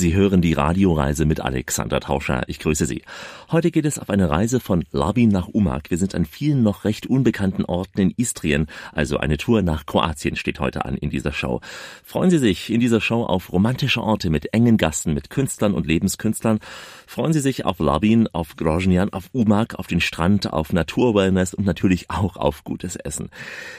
Sie hören die Radioreise mit Alexander Tauscher. Ich grüße Sie. Heute geht es auf eine Reise von Labin nach Umag. Wir sind an vielen noch recht unbekannten Orten in Istrien. Also eine Tour nach Kroatien steht heute an in dieser Show. Freuen Sie sich in dieser Show auf romantische Orte mit engen Gassen, mit Künstlern und Lebenskünstlern. Freuen Sie sich auf Labin, auf Groznian, auf Umag, auf den Strand, auf Naturwellness und natürlich auch auf gutes Essen.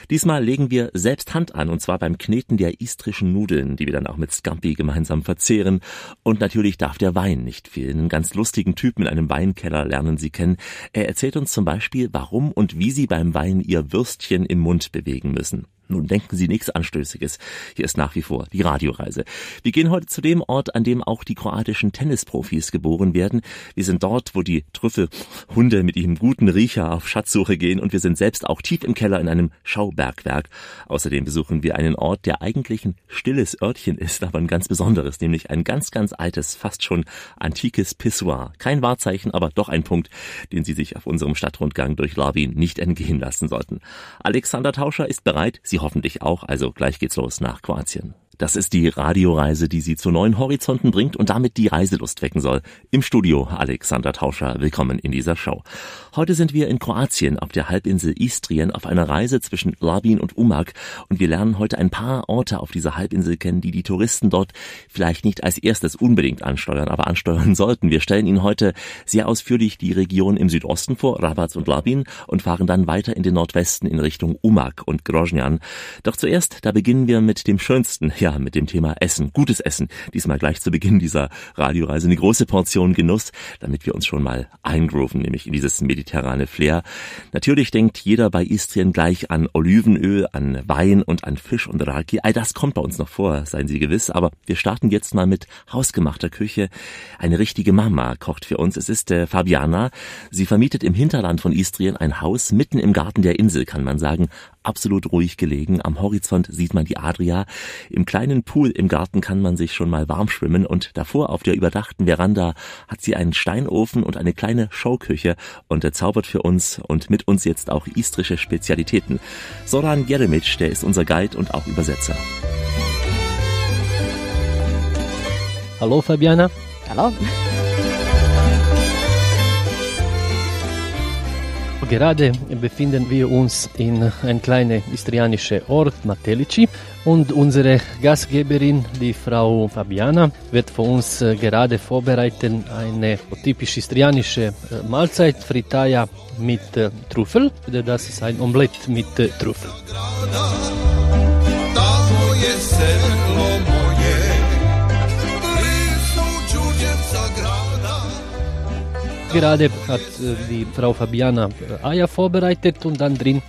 Diesmal legen wir selbst Hand an und zwar beim Kneten der istrischen Nudeln, die wir dann auch mit Scampi gemeinsam verzehren. Und natürlich darf der Wein nicht fehlen. Einen ganz lustigen Typen in einem Weinkeller lernen Sie kennen. Er erzählt uns zum Beispiel, warum und wie Sie beim Wein Ihr Würstchen im Mund bewegen müssen. Nun denken Sie nichts Anstößiges. Hier ist nach wie vor die Radioreise. Wir gehen heute zu dem Ort, an dem auch die kroatischen Tennisprofis geboren werden. Wir sind dort, wo die Trüffelhunde mit ihrem guten Riecher auf Schatzsuche gehen und wir sind selbst auch tief im Keller in einem Schaubergwerk. Außerdem besuchen wir einen Ort, der eigentlich ein stilles Örtchen ist, aber ein ganz besonderes, nämlich ein ganz, ganz altes, fast schon antikes Pissoir. Kein Wahrzeichen, aber doch ein Punkt, den Sie sich auf unserem Stadtrundgang durch Larvin nicht entgehen lassen sollten. Alexander Tauscher ist bereit. Sie hoffentlich auch. Also gleich geht's los nach Kroatien. Das ist die Radioreise, die Sie zu neuen Horizonten bringt und damit die Reiselust wecken soll. Im Studio Alexander Tauscher, willkommen in dieser Show. Heute sind wir in Kroatien auf der Halbinsel Istrien auf einer Reise zwischen Labin und Umag und wir lernen heute ein paar Orte auf dieser Halbinsel kennen, die die Touristen dort vielleicht nicht als erstes unbedingt ansteuern, aber ansteuern sollten. Wir stellen Ihnen heute sehr ausführlich die Region im Südosten vor, Rabat und Labin und fahren dann weiter in den Nordwesten in Richtung Umag und Groznian. Doch zuerst, da beginnen wir mit dem schönsten, ja, mit dem Thema Essen, gutes Essen. Diesmal gleich zu Beginn dieser Radioreise eine große Portion Genuss, damit wir uns schon mal eingrooven, nämlich in dieses mediterrane Flair. Natürlich denkt jeder bei Istrien gleich an Olivenöl, an Wein und an Fisch und Raki. All das kommt bei uns noch vor, seien Sie gewiss. Aber wir starten jetzt mal mit hausgemachter Küche. Eine richtige Mama kocht für uns. Es ist äh, Fabiana. Sie vermietet im Hinterland von Istrien ein Haus mitten im Garten der Insel, kann man sagen absolut ruhig gelegen. Am Horizont sieht man die Adria. Im kleinen Pool im Garten kann man sich schon mal warm schwimmen und davor auf der überdachten Veranda hat sie einen Steinofen und eine kleine Showküche und er zaubert für uns und mit uns jetzt auch istrische Spezialitäten. Soran Jeremic, der ist unser Guide und auch Übersetzer. Hallo Fabiana. Hallo. Gerade befinden wir uns in ein kleiner istrianischer Ort, Matelici, und unsere Gastgeberin, die Frau Fabiana, wird für uns äh, gerade vorbereiten eine typisch istrianische äh, Mahlzeit, Fritaya mit äh, Trüffel. Das ist ein Omelett mit Trüffel. Gerade hat äh, die Frau Fabiana äh, Eier vorbereitet und dann drin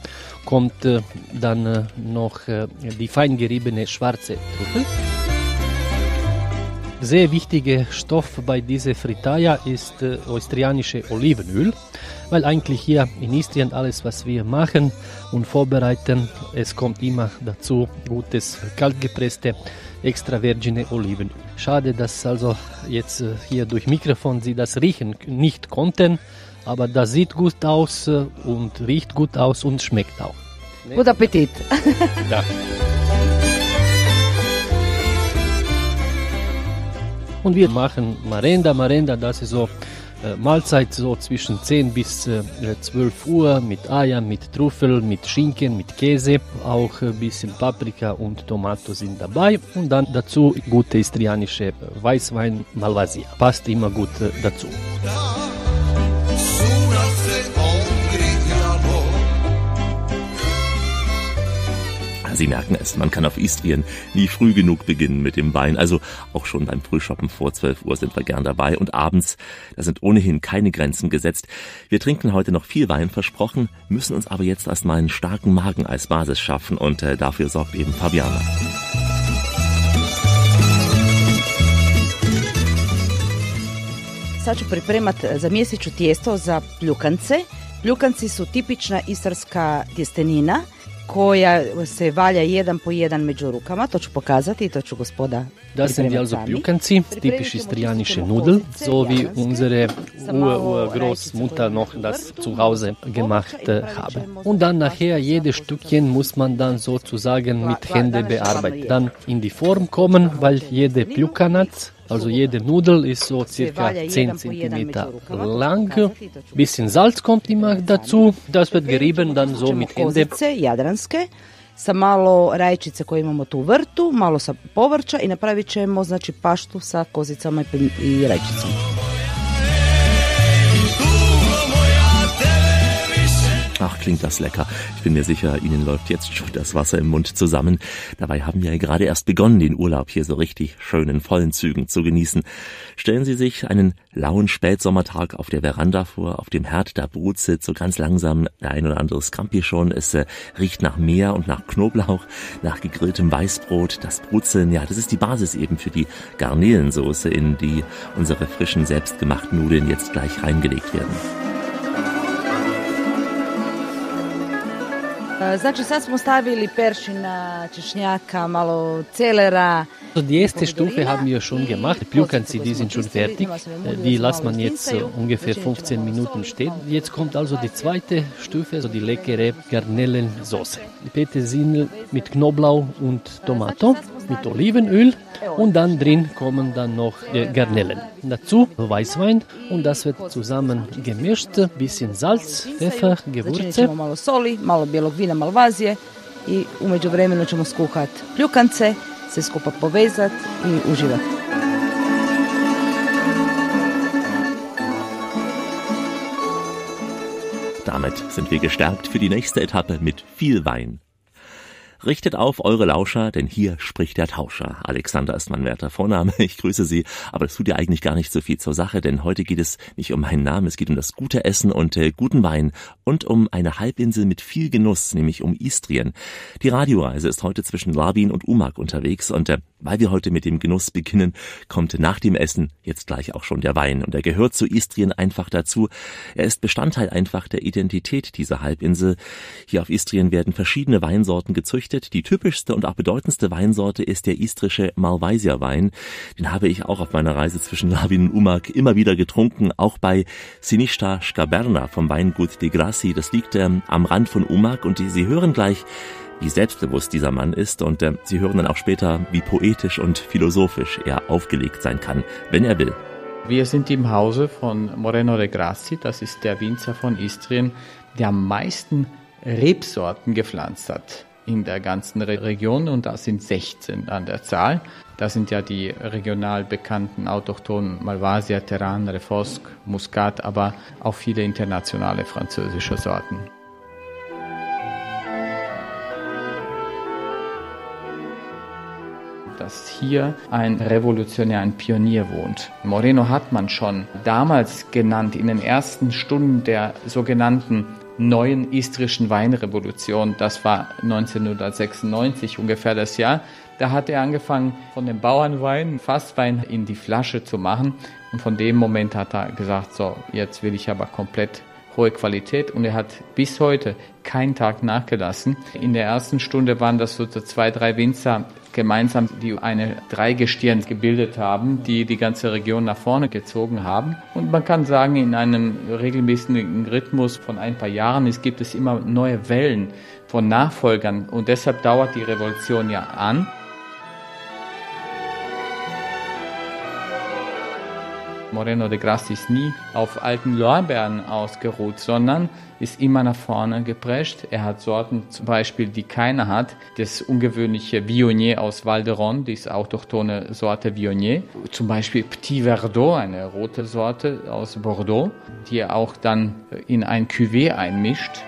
kommt äh, dann noch die fein geriebene schwarze Trüffel. Sehr wichtiger Stoff bei dieser Fritaya ist äh, östrianische Olivenöl, weil eigentlich hier in Istrien alles, was wir machen und vorbereiten, es kommt immer dazu gutes kaltgepresste extra virgine Olivenöl. Schade, dass also jetzt äh, hier durch Mikrofon Sie das riechen nicht konnten, aber das sieht gut aus äh, und riecht gut aus und schmeckt auch. Guten Appetit! Ja. Und wir machen Marenda. Marenda, das ist so äh, Mahlzeit so zwischen 10 bis äh, 12 Uhr mit Eier, mit Trüffel, mit Schinken, mit Käse. Auch ein bisschen Paprika und Tomato sind dabei. Und dann dazu gute istrianische Weißwein Malvasia. Passt immer gut äh, dazu. Sie merken es, man kann auf Istrien nie früh genug beginnen mit dem Wein. Also auch schon beim Frühshoppen vor 12 Uhr sind wir gern dabei. Und abends, da sind ohnehin keine Grenzen gesetzt. Wir trinken heute noch viel Wein versprochen, müssen uns aber jetzt erstmal einen starken Magen als Basis schaffen und äh, dafür sorgt eben Fabiana. Sad ću pripremat za mjeseću tijesto za pljukance. Pljukanci su tipična istarska tjestenina koja se valja jedan po jedan među rukama, to ću pokazati i to ću gospoda Das sind also Pljukanci, typisch istrianische Nudel, so wie unsere Urgroßmutter noch das zu Hause gemacht habe. Und dann nachher jedes Stückchen muss man dann sozusagen mit Hände bearbeiten. Dann in die Form kommen, weil jede Pljukanat Also jede Nudel ist so circa 10 cm lang. Bisschen Salz kommt immer dazu. Das wird gerieben dann so mit Hände. Jadranske sa malo rajčice koje imamo tu u vrtu, malo sa povrća i napravit ćemo znači paštu sa kozicama i rajčicom. Ach, klingt das lecker. Ich bin mir sicher, Ihnen läuft jetzt schon das Wasser im Mund zusammen. Dabei haben wir ja gerade erst begonnen, den Urlaub hier so richtig schön in vollen Zügen zu genießen. Stellen Sie sich einen lauen Spätsommertag auf der Veranda vor, auf dem Herd da brutzelt so ganz langsam der ein oder andere Scampi schon. Es äh, riecht nach Meer und nach Knoblauch, nach gegrilltem Weißbrot. Das Brutzeln, ja, das ist die Basis eben für die Garnelensoße, in die unsere frischen, selbstgemachten Nudeln jetzt gleich reingelegt werden. Znači sad smo stavili peršina, češnjaka, malo celera. Die erste Stufe haben wir schon gemacht. Die Pljukanzi, die sind schon fertig. Die lässt man jetzt ungefähr 15 Minuten stehen. Jetzt kommt also die zweite Stufe, also die leckere Garnelensoße. Petersilie mit Knoblauch und Tomato, mit Olivenöl und dann drin kommen dann noch die Garnelen. Dazu Weißwein und das wird zusammen gemischt, bisschen Salz, Pfeffer, Gewürze. malo soli, malo bijelog vina malvazije i umeđu vremenu ćemo skuhat pljukance, se skupa povezat i uživat. Damit sind wir gestärkt für die nächste Etappe mit viel Wein. Richtet auf eure Lauscher, denn hier spricht der Tauscher. Alexander ist mein werter Vorname. Ich grüße Sie, aber das tut ja eigentlich gar nicht so viel zur Sache, denn heute geht es nicht um meinen Namen, es geht um das gute Essen und äh, guten Wein und um eine Halbinsel mit viel Genuss, nämlich um Istrien. Die Radioreise ist heute zwischen Labin und Umag unterwegs und äh, weil wir heute mit dem Genuss beginnen, kommt nach dem Essen jetzt gleich auch schon der Wein und er gehört zu Istrien einfach dazu. Er ist Bestandteil einfach der Identität dieser Halbinsel. Hier auf Istrien werden verschiedene Weinsorten gezüchtet berichtet, die typischste und auch bedeutendste Weinsorte ist der istrische Malvasia Wein. Den habe ich auch auf meiner Reise zwischen Labin und Umag immer wieder getrunken, auch bei Sinista Scaberna vom Weingut de Grassi. Das liegt ähm, am Rand von Umag und die, Sie hören gleich, wie selbstbewusst dieser Mann ist und äh, Sie hören dann auch später, wie poetisch und philosophisch er aufgelegt sein kann, wenn er will. Wir sind im Hause von Moreno de Grassi, das ist der Winzer von Istrien, der am meisten Rebsorten gepflanzt hat in der ganzen Region und das sind 16 an der Zahl. Das sind ja die regional bekannten autochthonen Malvasia, Terran, Refosque, Muscat, aber auch viele internationale französische Sorten. dass hier ein Revolutionär, ein Pionier wohnt. Moreno hat man schon damals genannt, in den ersten Stunden der sogenannten neuen istrischen Weinrevolution. Das war 1996 ungefähr das Jahr. Da hat er angefangen, von dem Bauernwein Fasswein in die Flasche zu machen. Und von dem Moment hat er gesagt, so, jetzt will ich aber komplett hohe Qualität und er hat bis heute keinen Tag nachgelassen. In der ersten Stunde waren das so zwei, drei Winzer gemeinsam, die eine Dreigestirn gebildet haben, die die ganze Region nach vorne gezogen haben. Und man kann sagen, in einem regelmäßigen Rhythmus von ein paar Jahren es gibt es immer neue Wellen von Nachfolgern und deshalb dauert die Revolution ja an. Moreno de Grassi ist nie auf alten Lorbeeren ausgeruht, sondern ist immer nach vorne geprescht. Er hat Sorten zum Beispiel, die keiner hat. Das ungewöhnliche Viognier aus Valderon, die ist autochtone Sorte Viognier. Zum Beispiel Petit Verdot, eine rote Sorte aus Bordeaux, die er auch dann in ein Cuvée einmischt.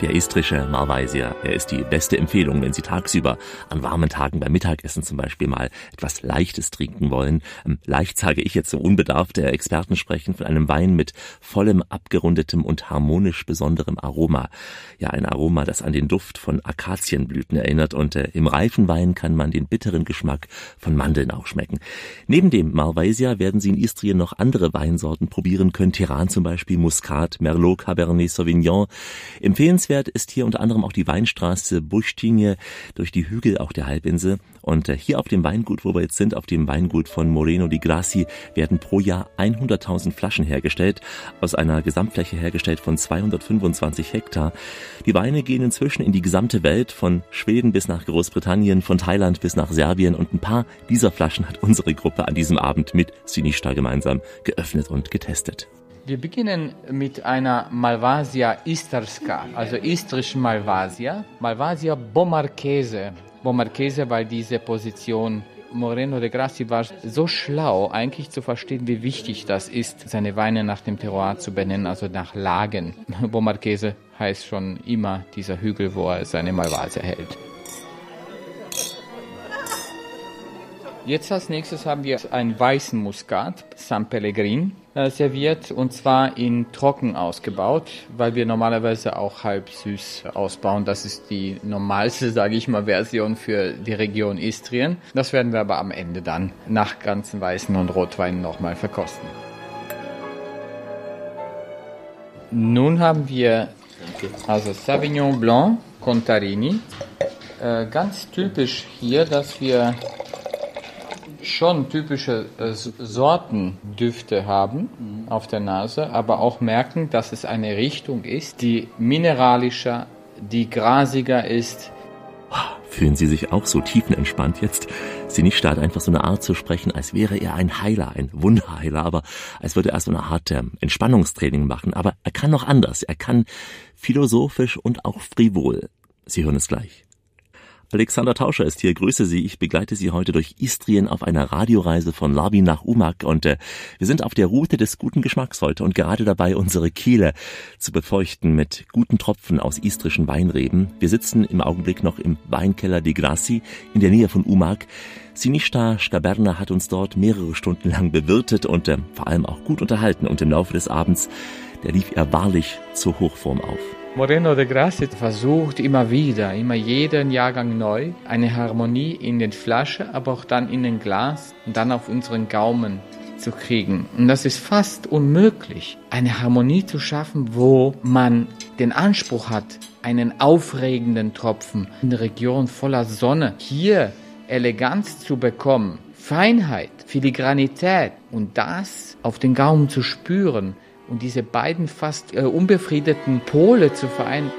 Der istrische Malvasia, er ist die beste Empfehlung, wenn Sie tagsüber an warmen Tagen beim Mittagessen zum Beispiel mal etwas Leichtes trinken wollen. Ähm, leicht sage ich jetzt so unbedarft, der Experten sprechen von einem Wein mit vollem, abgerundetem und harmonisch besonderem Aroma. Ja, ein Aroma, das an den Duft von Akazienblüten erinnert und äh, im reifen Wein kann man den bitteren Geschmack von Mandeln auch schmecken. Neben dem Malvasia werden Sie in Istrien noch andere Weinsorten probieren können, Tiran zum Beispiel, Muscat, Merlot, Cabernet Sauvignon. Empfehlen Sehenswert ist hier unter anderem auch die Weinstraße Buschtinje durch die Hügel auch der Halbinsel. Und äh, hier auf dem Weingut, wo wir jetzt sind, auf dem Weingut von Moreno di Grassi, werden pro Jahr 100.000 Flaschen hergestellt, aus einer Gesamtfläche hergestellt von 225 Hektar. Die Weine gehen inzwischen in die gesamte Welt, von Schweden bis nach Großbritannien, von Thailand bis nach Serbien und ein paar dieser Flaschen hat unsere Gruppe an diesem Abend mit Sinista gemeinsam geöffnet und getestet. Wir beginnen mit einer Malvasia isterska, also istrischen Malvasia. Malvasia Bomarchese. Bomarchese, weil diese Position Moreno de Grassi war so schlau, eigentlich zu verstehen, wie wichtig das ist, seine Weine nach dem Terroir zu benennen, also nach Lagen. Bomarchese heißt schon immer dieser Hügel, wo er seine Malvasia hält. Jetzt als nächstes haben wir einen weißen Muskat, San Pellegrin, äh, serviert und zwar in trocken ausgebaut, weil wir normalerweise auch halb süß ausbauen. Das ist die normalste, sage ich mal, Version für die Region Istrien. Das werden wir aber am Ende dann nach ganzen Weißen und Rotweinen nochmal verkosten. Nun haben wir also Sauvignon Blanc Contarini. Äh, ganz typisch hier, dass wir schon typische äh, Sortendüfte haben mhm. auf der Nase, aber auch merken, dass es eine Richtung ist, die mineralischer, die grasiger ist. Fühlen Sie sich auch so tiefenentspannt jetzt? Sinista hat einfach so eine Art zu sprechen, als wäre er ein Heiler, ein Wunderheiler, aber als würde er so eine Art ähm, Entspannungstraining machen. Aber er kann noch anders. Er kann philosophisch und auch frivol. Sie hören es gleich. Alexander Tauscher ist hier. Grüße Sie. Ich begleite Sie heute durch Istrien auf einer Radioreise von Labin nach Umag und äh, wir sind auf der Route des guten Geschmacks heute und gerade dabei, unsere Kehle zu befeuchten mit guten Tropfen aus istrischen Weinreben. Wir sitzen im Augenblick noch im Weinkeller di Grassi in der Nähe von Umag. Sinista Skaberna hat uns dort mehrere Stunden lang bewirtet und äh, vor allem auch gut unterhalten und im Laufe des Abends, der lief er wahrlich zur Hochform auf. Moreno de Grassi versucht immer wieder, immer jeden Jahrgang neu, eine Harmonie in den Flasche, aber auch dann in den Glas und dann auf unseren Gaumen zu kriegen. Und das ist fast unmöglich, eine Harmonie zu schaffen, wo man den Anspruch hat, einen aufregenden Tropfen in der Region voller Sonne hier Eleganz zu bekommen, Feinheit, Filigranität und das auf den Gaumen zu spüren, und diese beiden fast äh, unbefriedeten Pole zu vereinen.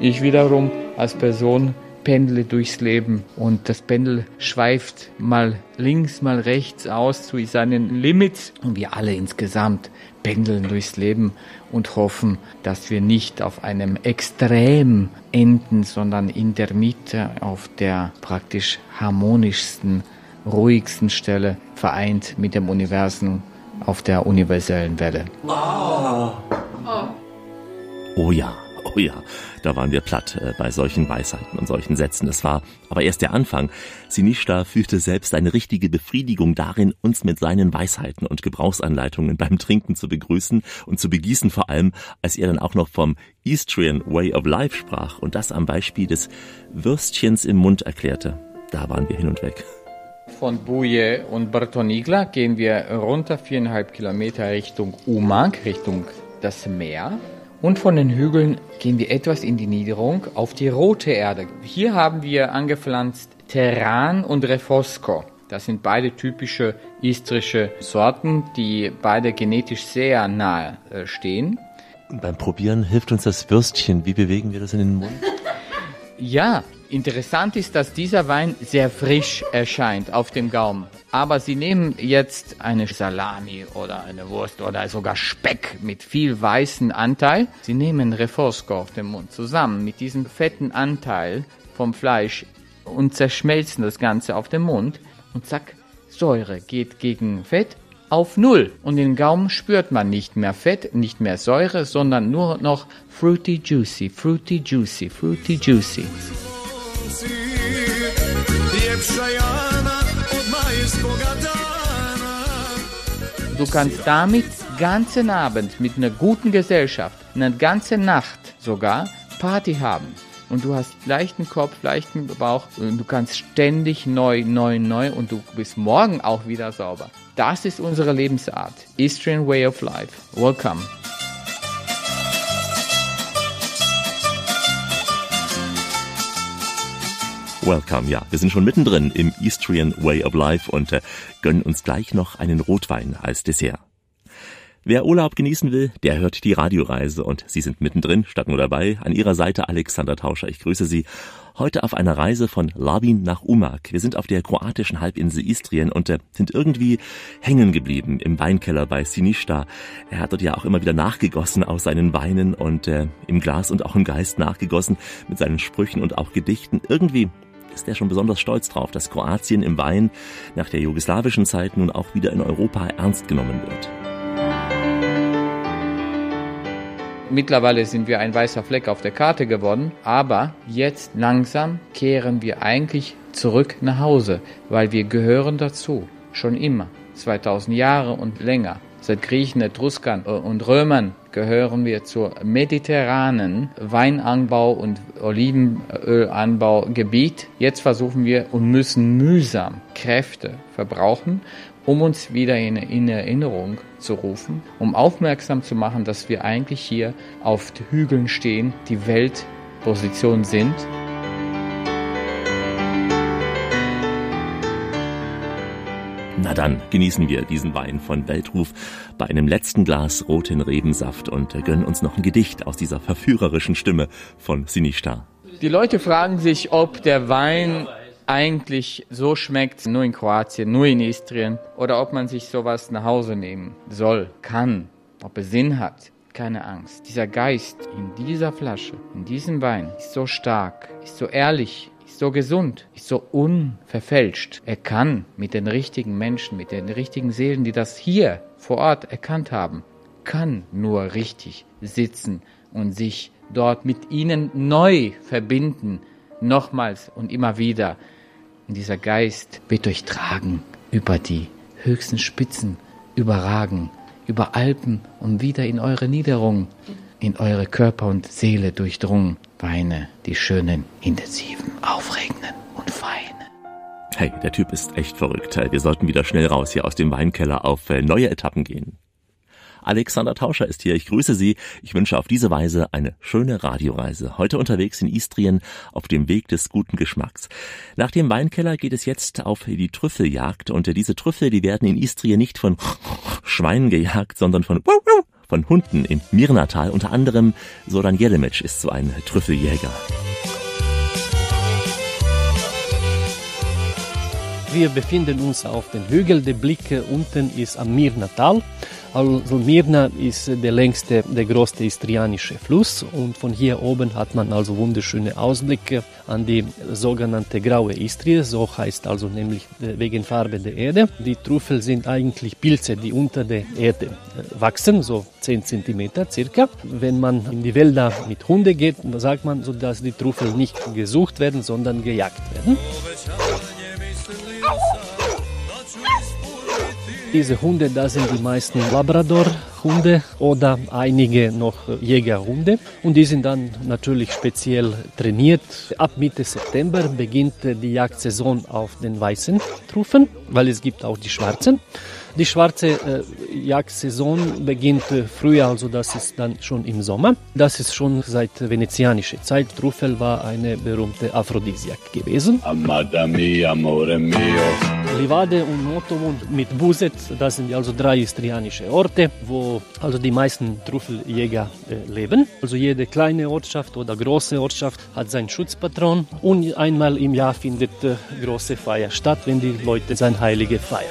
Ich wiederum als Person pendle durchs Leben und das Pendel schweift mal links, mal rechts aus zu seinen Limits und wir alle insgesamt pendeln durchs Leben und hoffen, dass wir nicht auf einem Extrem enden, sondern in der Mitte auf der praktisch harmonischsten ruhigsten Stelle vereint mit dem Universum auf der universellen Welle. Oh, oh ja, oh ja, da waren wir platt äh, bei solchen Weisheiten und solchen Sätzen. Es war aber erst der Anfang. Sinishta fühlte selbst eine richtige Befriedigung darin, uns mit seinen Weisheiten und Gebrauchsanleitungen beim Trinken zu begrüßen und zu begießen, vor allem, als er dann auch noch vom Eastrian Way of Life sprach und das am Beispiel des Würstchens im Mund erklärte. Da waren wir hin und weg. Von Buje und Bartonigla gehen wir runter viereinhalb Kilometer Richtung Umag, Richtung das Meer. Und von den Hügeln gehen wir etwas in die Niederung auf die rote Erde. Hier haben wir angepflanzt Terran und Refosco. Das sind beide typische istrische Sorten, die beide genetisch sehr nahe äh, stehen. Und beim Probieren hilft uns das Würstchen. Wie bewegen wir das in den Mund? Ja, Interessant ist, dass dieser Wein sehr frisch erscheint auf dem Gaumen. Aber Sie nehmen jetzt eine Salami oder eine Wurst oder sogar Speck mit viel weißen Anteil. Sie nehmen Refosco auf dem Mund zusammen mit diesem fetten Anteil vom Fleisch und zerschmelzen das Ganze auf dem Mund. Und zack, Säure geht gegen Fett auf Null. Und den Gaumen spürt man nicht mehr Fett, nicht mehr Säure, sondern nur noch fruity juicy, fruity juicy, fruity juicy. Du kannst damit ganzen Abend mit einer guten Gesellschaft, eine ganze Nacht sogar Party haben. und du hast leichten Kopf, leichten Bauch und du kannst ständig neu, neu, neu und du bist morgen auch wieder sauber. Das ist unsere Lebensart. Eastern Way of Life. Welcome. Welcome, ja. Wir sind schon mittendrin im Eastrian Way of Life und äh, gönnen uns gleich noch einen Rotwein als Dessert. Wer Urlaub genießen will, der hört die Radioreise und Sie sind mittendrin, statt nur dabei. An Ihrer Seite Alexander Tauscher. Ich grüße Sie. Heute auf einer Reise von Labin nach Umag. Wir sind auf der kroatischen Halbinsel Istrien und äh, sind irgendwie hängen geblieben im Weinkeller bei Sinista. Er hat dort ja auch immer wieder nachgegossen aus seinen Weinen und äh, im Glas und auch im Geist nachgegossen mit seinen Sprüchen und auch Gedichten. Irgendwie ist er schon besonders stolz drauf, dass Kroatien im Wein nach der jugoslawischen Zeit nun auch wieder in Europa ernst genommen wird. Mittlerweile sind wir ein weißer Fleck auf der Karte geworden, aber jetzt langsam kehren wir eigentlich zurück nach Hause, weil wir gehören dazu, schon immer, 2000 Jahre und länger. Seit Griechen, Etruskern und Römern gehören wir zur mediterranen Weinanbau und Olivenölanbaugebiet. Jetzt versuchen wir und müssen mühsam Kräfte verbrauchen, um uns wieder in, in Erinnerung zu rufen, um aufmerksam zu machen, dass wir eigentlich hier auf Hügeln stehen, die Weltposition sind. Na dann genießen wir diesen Wein von Weltruf bei einem letzten Glas roten Rebensaft und gönnen uns noch ein Gedicht aus dieser verführerischen Stimme von Sinishta. Die Leute fragen sich, ob der Wein eigentlich so schmeckt, nur in Kroatien, nur in Istrien, oder ob man sich sowas nach Hause nehmen soll, kann, ob es Sinn hat. Keine Angst. Dieser Geist in dieser Flasche, in diesem Wein, ist so stark, ist so ehrlich, so gesund, ist so unverfälscht. Er kann mit den richtigen Menschen, mit den richtigen Seelen, die das hier vor Ort erkannt haben, kann nur richtig sitzen und sich dort mit ihnen neu verbinden, nochmals und immer wieder. Und dieser Geist wird durchtragen über die höchsten Spitzen, überragen, über Alpen und wieder in eure Niederung, in eure Körper und Seele durchdrungen. Weine, die schönen, intensiven, aufregenden und feinen. Hey, der Typ ist echt verrückt. Wir sollten wieder schnell raus hier aus dem Weinkeller auf äh, neue Etappen gehen. Alexander Tauscher ist hier. Ich grüße Sie. Ich wünsche auf diese Weise eine schöne Radioreise. Heute unterwegs in Istrien auf dem Weg des guten Geschmacks. Nach dem Weinkeller geht es jetzt auf die Trüffeljagd und diese Trüffel, die werden in Istrien nicht von Schweinen gejagt, sondern von von Hunden in Mirnatal. Unter anderem Soran Jelemic ist so ein Trüffeljäger. Wir befinden uns auf dem Hügel. Der Blick unten ist am Mirnatal. Also Mirna ist der längste, der größte istrianische Fluss und von hier oben hat man also wunderschöne Ausblicke an die sogenannte graue Istrie, so heißt also nämlich wegen Farbe der Erde. Die Trüffel sind eigentlich Pilze, die unter der Erde wachsen, so 10 cm circa. Wenn man in die Wälder mit Hunde geht, sagt man so, dass die Trüffel nicht gesucht werden, sondern gejagt werden. Diese Hunde, das sind die meisten Labrador-Hunde oder einige noch Jägerhunde. Und die sind dann natürlich speziell trainiert. Ab Mitte September beginnt die Jagdsaison auf den weißen Truffen, weil es gibt auch die schwarzen. Die schwarze äh, Jagdsaison beginnt äh, früher, also das ist dann schon im Sommer. Das ist schon seit venezianischer Zeit. Truffel war eine berühmte Aphrodisiak gewesen. Amada mia, amore mio. Livade und Motovo mit Buset, das sind also drei istrianische Orte, wo also die meisten Trüffeljäger äh, leben. Also jede kleine Ortschaft oder große Ortschaft hat seinen Schutzpatron und einmal im Jahr findet äh, große Feier statt, wenn die Leute sein Heilige feiern.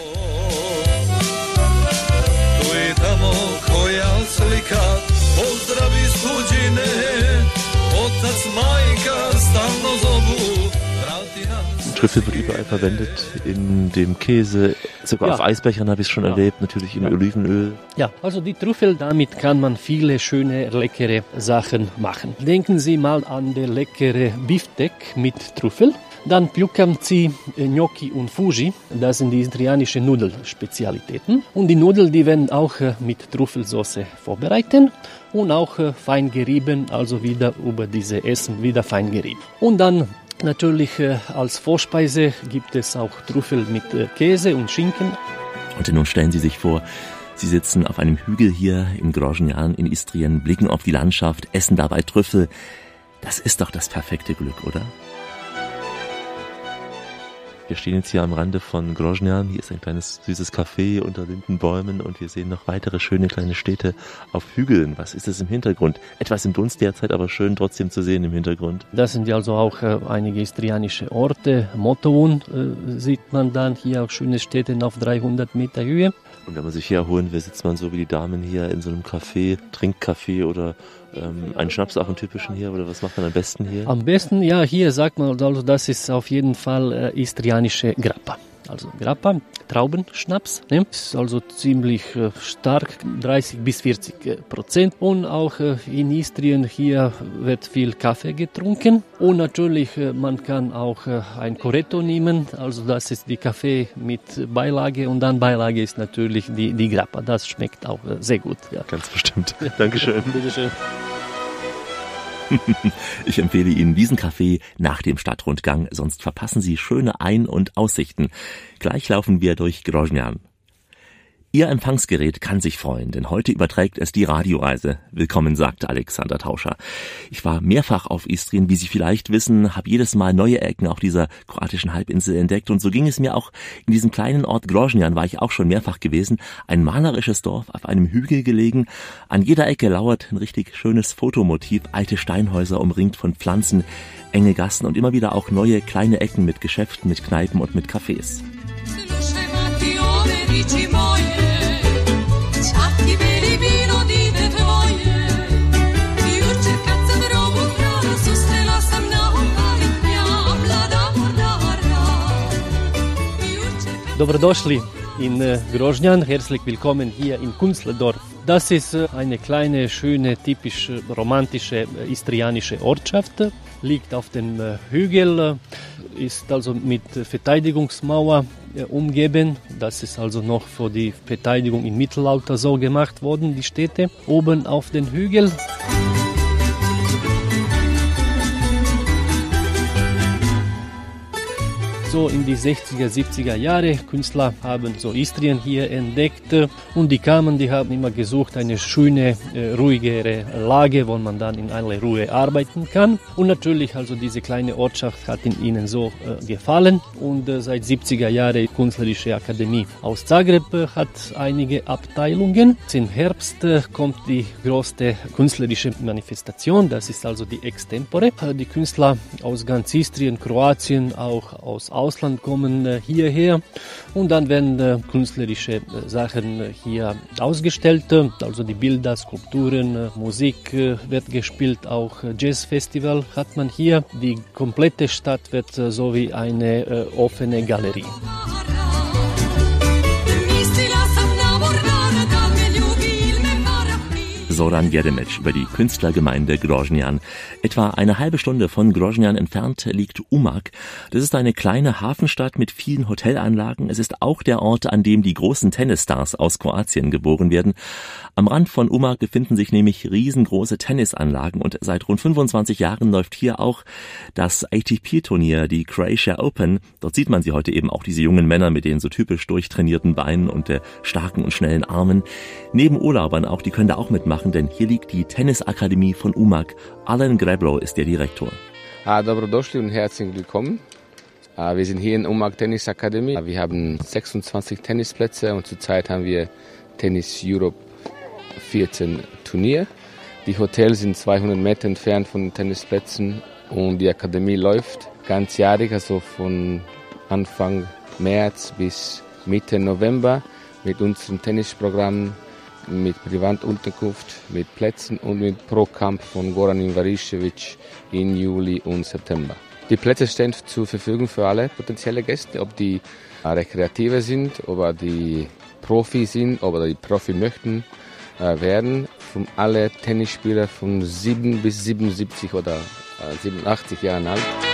Trüffel wird überall verwendet, in dem Käse, sogar ja. auf Eisbechern habe ich es schon ja. erlebt, natürlich im ja. Olivenöl. Ja, also die Trüffel, damit kann man viele schöne, leckere Sachen machen. Denken Sie mal an der leckere Biftek mit Trüffel. Dann Pljukamci, Gnocchi und Fuji, das sind die istrianischen Nudelspezialitäten. Und die Nudeln, die werden auch äh, mit Trüffelsauce vorbereitet und auch äh, fein gerieben, also wieder über diese Essen wieder fein gerieben. Und dann natürlich äh, als Vorspeise gibt es auch Trüffel mit Käse und Schinken. Und nun stellen Sie sich vor, Sie sitzen auf einem Hügel hier in Grosjean in Istrien, blicken auf die Landschaft, essen dabei Trüffel. Das ist doch das perfekte Glück, oder? Wir stehen jetzt hier am Rande von Groznian. Hier ist ein kleines süßes Café unter Lindenbäumen und wir sehen noch weitere schöne kleine Städte auf Hügeln. Was ist das im Hintergrund? Etwas im Dunst derzeit, aber schön trotzdem zu sehen im Hintergrund. Das sind ja also auch äh, einige istrianische Orte. Motovun äh, sieht man dann hier auch schöne Städte auf 300 Meter Höhe. Und wenn man sich hier erholen will, sitzt man so wie die Damen hier in so einem Café, Trinkcafé oder ähm, einen Schnaps auch einen typischen hier oder was macht man am besten hier? Am besten, ja, hier sagt man also, das ist auf jeden Fall äh, istrianische Grappa. Also Grappa, Traubenschnaps, ne? ist also ziemlich äh, stark, 30 bis 40 äh, Prozent. Und auch äh, in Istrien hier wird viel Kaffee getrunken. Und natürlich, äh, man kann auch äh, ein Coretto nehmen, also das ist die Kaffee mit Beilage und dann Beilage ist natürlich die, die Grappa. Das schmeckt auch äh, sehr gut. Ja. Ganz bestimmt. Dankeschön. Bitteschön. Ich empfehle Ihnen diesen Kaffee nach dem Stadtrundgang, sonst verpassen Sie schöne Ein- und Aussichten. Gleich laufen wir durch Groznian. Ihr Empfangsgerät kann sich freuen, denn heute überträgt es die Radioreise. Willkommen, sagt Alexander Tauscher. Ich war mehrfach auf Istrien, wie Sie vielleicht wissen, habe jedes Mal neue Ecken auf dieser kroatischen Halbinsel entdeckt und so ging es mir auch in diesem kleinen Ort Groznian, war ich auch schon mehrfach gewesen. Ein malerisches Dorf auf einem Hügel gelegen. An jeder Ecke lauert ein richtig schönes Fotomotiv, alte Steinhäuser umringt von Pflanzen, enge Gassen und immer wieder auch neue kleine Ecken mit Geschäften, mit Kneipen und mit Cafés. Dobrodošli in äh, Grožnjan, herzlich willkommen hier in Kunstledorf. Das ist äh, eine kleine, schöne, typisch äh, romantische istrianische Ortschaft, liegt auf dem Hügel, ist also mit Verteidigungsmauer umgeben. Das ist also noch für die Verteidigung im Mittelalter so gemacht worden, die Städte. Oben auf den Hügel so in die 60er, 70er Jahre. Künstler haben so Istrien hier entdeckt und die kamen, die haben immer gesucht eine schöne, äh, ruhigere Lage, wo man dann in aller Ruhe arbeiten kann. Und natürlich also diese kleine Ortschaft hat ihnen so äh, gefallen und äh, seit 70er Jahren Künstlerische Akademie aus Zagreb hat einige Abteilungen. Im Herbst kommt die größte künstlerische Manifestation, das ist also die Extempore. Die Künstler aus ganz Istrien, Kroatien, auch aus Ausland kommen äh, hierher und dann werden äh, künstlerische äh, Sachen hier ausgestellt, also die Bilder, Skulpturen, Musik wird gespielt, auch Jazzfestival hat man hier. Die komplette Stadt wird so wie eine offene Galerie. Soran Jedemic über die Künstlergemeinde Groznian. Etwa eine halbe Stunde von Groznian entfernt liegt Umag. Das ist eine kleine Hafenstadt mit vielen Hotelanlagen. Es ist auch der Ort, an dem die großen Tennisstars aus Kroatien geboren werden. Am Rand von Umag befinden sich nämlich riesengroße Tennisanlagen und seit rund 25 Jahren läuft hier auch das ATP-Turnier, die Croatia Open. Dort sieht man sie heute eben auch diese jungen Männer mit den so typisch durchtrainierten Beinen und der starken und schnellen Armen. Neben Urlaubern auch, die können da auch mitmachen machen, denn hier liegt die Tennisakademie von Umag. Alan Greblow ist der Direktor. Ah, dobrodošli und herzlich willkommen. Ah, wir sind hier in Umag Tennisakademie. Ah, wir haben 26 Tennisplätze und zurzeit haben wir Tennis Europe 14 Turnier. Die Hotels sind 200 Meter entfernt von den Tennisplätzen und die Akademie läuft ganzjährig, also von Anfang März bis Mitte November mit unserem Tennisprogramm mit Privatunterkunft, mit Plätzen und mit Pro-Camp von Goran Ivarišević im Juli und September. Die Plätze stehen zur Verfügung für alle potenzielle Gäste, ob die Rekreative sind, ob die Profi sind, ob die Profi möchten äh, werden. Von alle Tennisspieler von 7 bis 77 oder äh, 87 Jahren alt.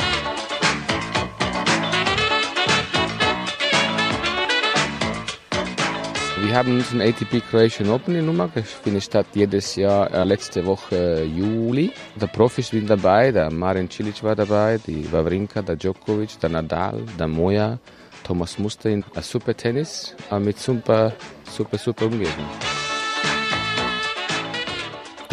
Haben ein ATP Croatian Open in Umag. Findet statt jedes Jahr, äh, letzte Woche äh, Juli. Die Profis sind dabei, der Marin Cilic war dabei, die Wawrinka, der Djokovic, der Nadal, der Moja, Thomas Muster. Ein super Tennis äh, mit super, super, super Umgebung.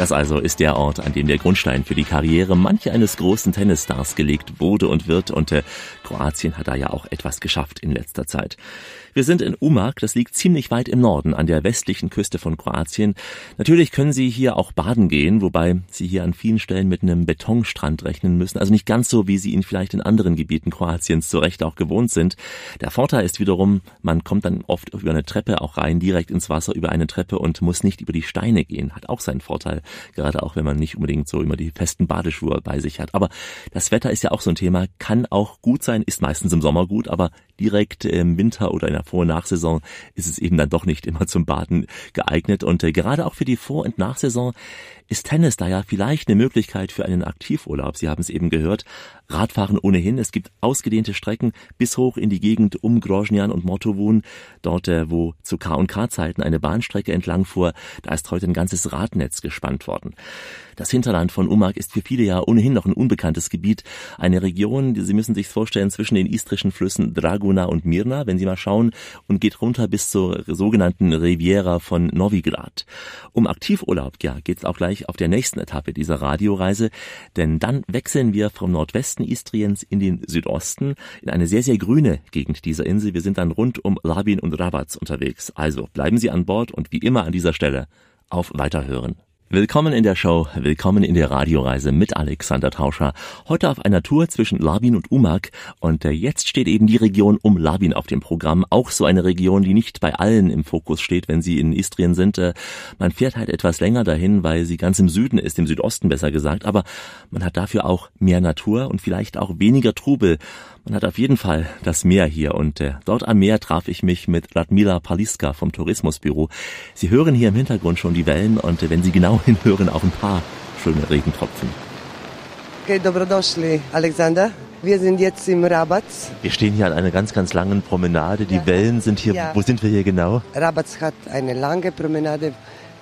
Das also ist der Ort, an dem der Grundstein für die Karriere manche eines großen Tennisstars gelegt wurde und wird und äh, Kroatien hat da ja auch etwas geschafft in letzter Zeit. Wir sind in Umag, das liegt ziemlich weit im Norden an der westlichen Küste von Kroatien. Natürlich können Sie hier auch baden gehen, wobei Sie hier an vielen Stellen mit einem Betonstrand rechnen müssen. Also nicht ganz so, wie Sie ihn vielleicht in anderen Gebieten Kroatiens zu Recht auch gewohnt sind. Der Vorteil ist wiederum, man kommt dann oft über eine Treppe auch rein, direkt ins Wasser über eine Treppe und muss nicht über die Steine gehen. Hat auch seinen Vorteil, gerade auch wenn man nicht unbedingt so immer die festen Badeschuhe bei sich hat. Aber das Wetter ist ja auch so ein Thema, kann auch gut sein, ist meistens im Sommer gut, aber direkt im Winter oder in der Vor- und Nachsaison ist es eben dann doch nicht immer zum Baden geeignet. Und äh, gerade auch für die Vor- und Nachsaison ist Tennis da ja vielleicht eine Möglichkeit für einen Aktivurlaub. Sie haben es eben gehört. Radfahren ohnehin. Es gibt ausgedehnte Strecken bis hoch in die Gegend um Groznian und Motovun. Dort, äh, wo zu K&K-Zeiten eine Bahnstrecke entlang fuhr, da ist heute ein ganzes Radnetz gespannt worden. Das Hinterland von Umag ist für viele ja ohnehin noch ein unbekanntes Gebiet. Eine Region, die Sie müssen sich vorstellen, zwischen den istrischen Flüssen Draguna und Mirna, wenn Sie mal schauen, und geht runter bis zur sogenannten Riviera von Novigrad. Um Aktivurlaub, ja, geht's auch gleich auf der nächsten Etappe dieser Radioreise, denn dann wechseln wir vom Nordwesten Istriens in den Südosten, in eine sehr, sehr grüne Gegend dieser Insel. Wir sind dann rund um Labin und Rabatz unterwegs. Also bleiben Sie an Bord und wie immer an dieser Stelle auf Weiterhören. Willkommen in der Show, willkommen in der Radioreise mit Alexander Tauscher. Heute auf einer Tour zwischen Labin und Umag und äh, jetzt steht eben die Region um Labin auf dem Programm. Auch so eine Region, die nicht bei allen im Fokus steht, wenn sie in Istrien sind. Äh, man fährt halt etwas länger dahin, weil sie ganz im Süden ist, im Südosten besser gesagt, aber man hat dafür auch mehr Natur und vielleicht auch weniger Trubel. Man hat auf jeden Fall das Meer hier und äh, dort am Meer traf ich mich mit Radmila Paliska vom Tourismusbüro. Sie hören hier im Hintergrund schon die Wellen und äh, wenn Sie genau hinhören, auch ein paar schöne Regentropfen. Okay, dobrodošli, Alexander. Wir sind jetzt im Rabat. Wir stehen hier an einer ganz, ganz langen Promenade. Die Ja. Wellen sind hier. Ja. Wo sind wir hier genau? Rabat hat eine lange Promenade,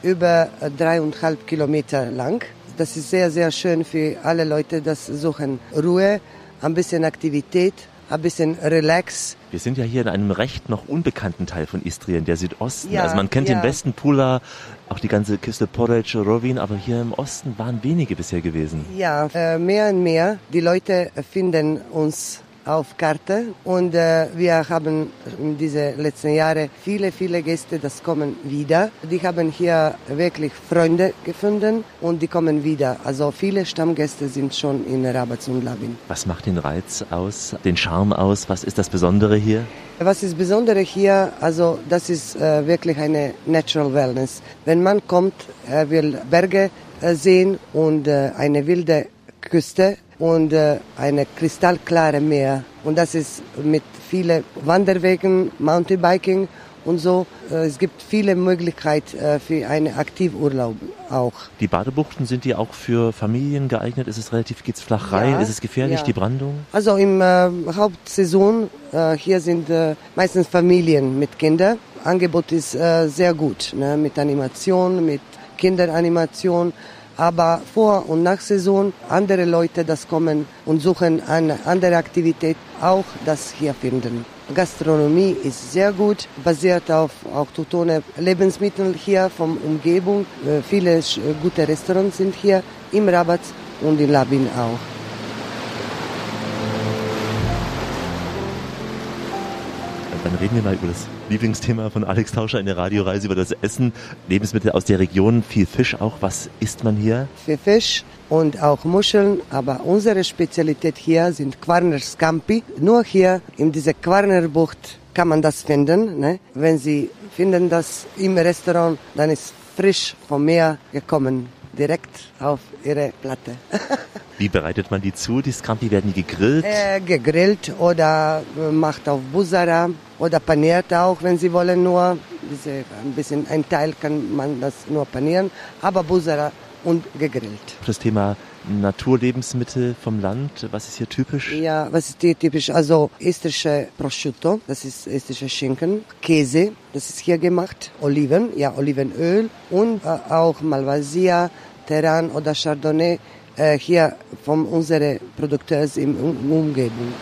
über äh, dreieinhalb Kilometer lang. Das ist sehr, sehr schön für alle Leute, das suchen Ruhe, ein bisschen Aktivität, ein bisschen Relax. Wir sind ja hier in einem recht noch unbekannten Teil von Istrien, der Südosten. Ja, also man kennt ja. den Westen, Pula, auch die ganze Küste Porridge, Rovin, aber hier im Osten waren wenige bisher gewesen. Ja, äh, mehr und mehr. Die Leute finden uns auf Karte und äh, wir haben in diese letzten Jahre viele, viele Gäste, das kommen wieder. Die haben hier wirklich Freunde gefunden und die kommen wieder. Also viele Stammgäste sind schon in Rabat und Labin. Was macht den Reiz aus, den Charme aus? Was ist das Besondere hier? Was ist Besondere hier, also das ist äh, wirklich eine Natural Wellness. Wenn man kommt, er will Berge äh, sehen und äh, eine wilde Küste und äh, eine kristallklare Meer. Und das ist mit vielen Wanderwegen, Mountainbiking und so. Äh, es gibt viele Möglichkeiten äh, für einen Aktivurlaub auch. Die Badebuchten sind die auch für Familien geeignet? Ist es relativ, geht's flach rein? Ja, ist es gefährlich, ja. die Brandung? Also im äh, Hauptsaison, äh, hier sind äh, meistens Familien mit Kindern. Angebot ist äh, sehr gut, ne? mit Animation, mit Kinderanimation. Aber vor und nach Saison andere Leute, das kommen und suchen eine andere Aktivität, auch das hier finden. Gastronomie ist sehr gut, basiert auf autochtone Lebensmittel hier vom Umgebung. Äh, viele gute Restaurants sind hier im Rabat und in Labin auch. Dann reden wir mal über das Lieblingsthema von Alex Tauscher in der Radioreise, über das Essen. Lebensmittel aus der Region, viel Fisch auch. Was isst man hier? für Fisch und auch Muscheln. Aber unsere Spezialität hier sind Quarner Scampi. Nur hier in dieser Quarner Bucht kann man das finden. Ne? Wenn Sie finden das im Restaurant, dann ist frisch vom Meer gekommen, direkt auf Ihre Platte. Wie bereitet man die zu? Die Scampi werden die gegrillt? äh, gegrillt oder äh, macht auf Busara oder paniert auch, wenn Sie wollen nur. Diese, ein bisschen ein Teil kann man das nur panieren, aber Busara und gegrillt. Das Thema Naturlebensmittel vom Land. Was ist hier typisch? Ja, was ist hier typisch? Also estrische Prosciutto, das ist estrische Schinken, Käse, das ist hier gemacht, Oliven, ja Olivenöl und äh, auch Malvasia, Terran oder Chardonnay äh, hier von unseren Produkteurs im um Umgebung.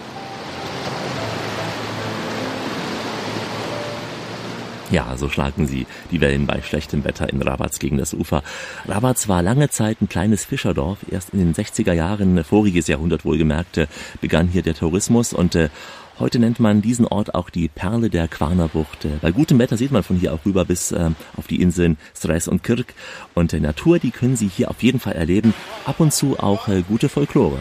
Ja, so schlagen sie die Wellen bei schlechtem Wetter in Rabatz gegen das Ufer. Rabatz war lange Zeit ein kleines Fischerdorf. Erst in den 60er Jahren, voriges Jahrhundert wohlgemerkt, äh, begann hier der Tourismus und äh, Heute nennt man diesen Ort auch die Perle der Quarnerbucht. Äh, bei gutem Wetter sieht man von hier auch rüber bis äh, auf die Inseln Stres und Kirk. Und äh, Natur, die können Sie hier auf jeden Fall erleben. Ab und zu auch äh, gute Folklore.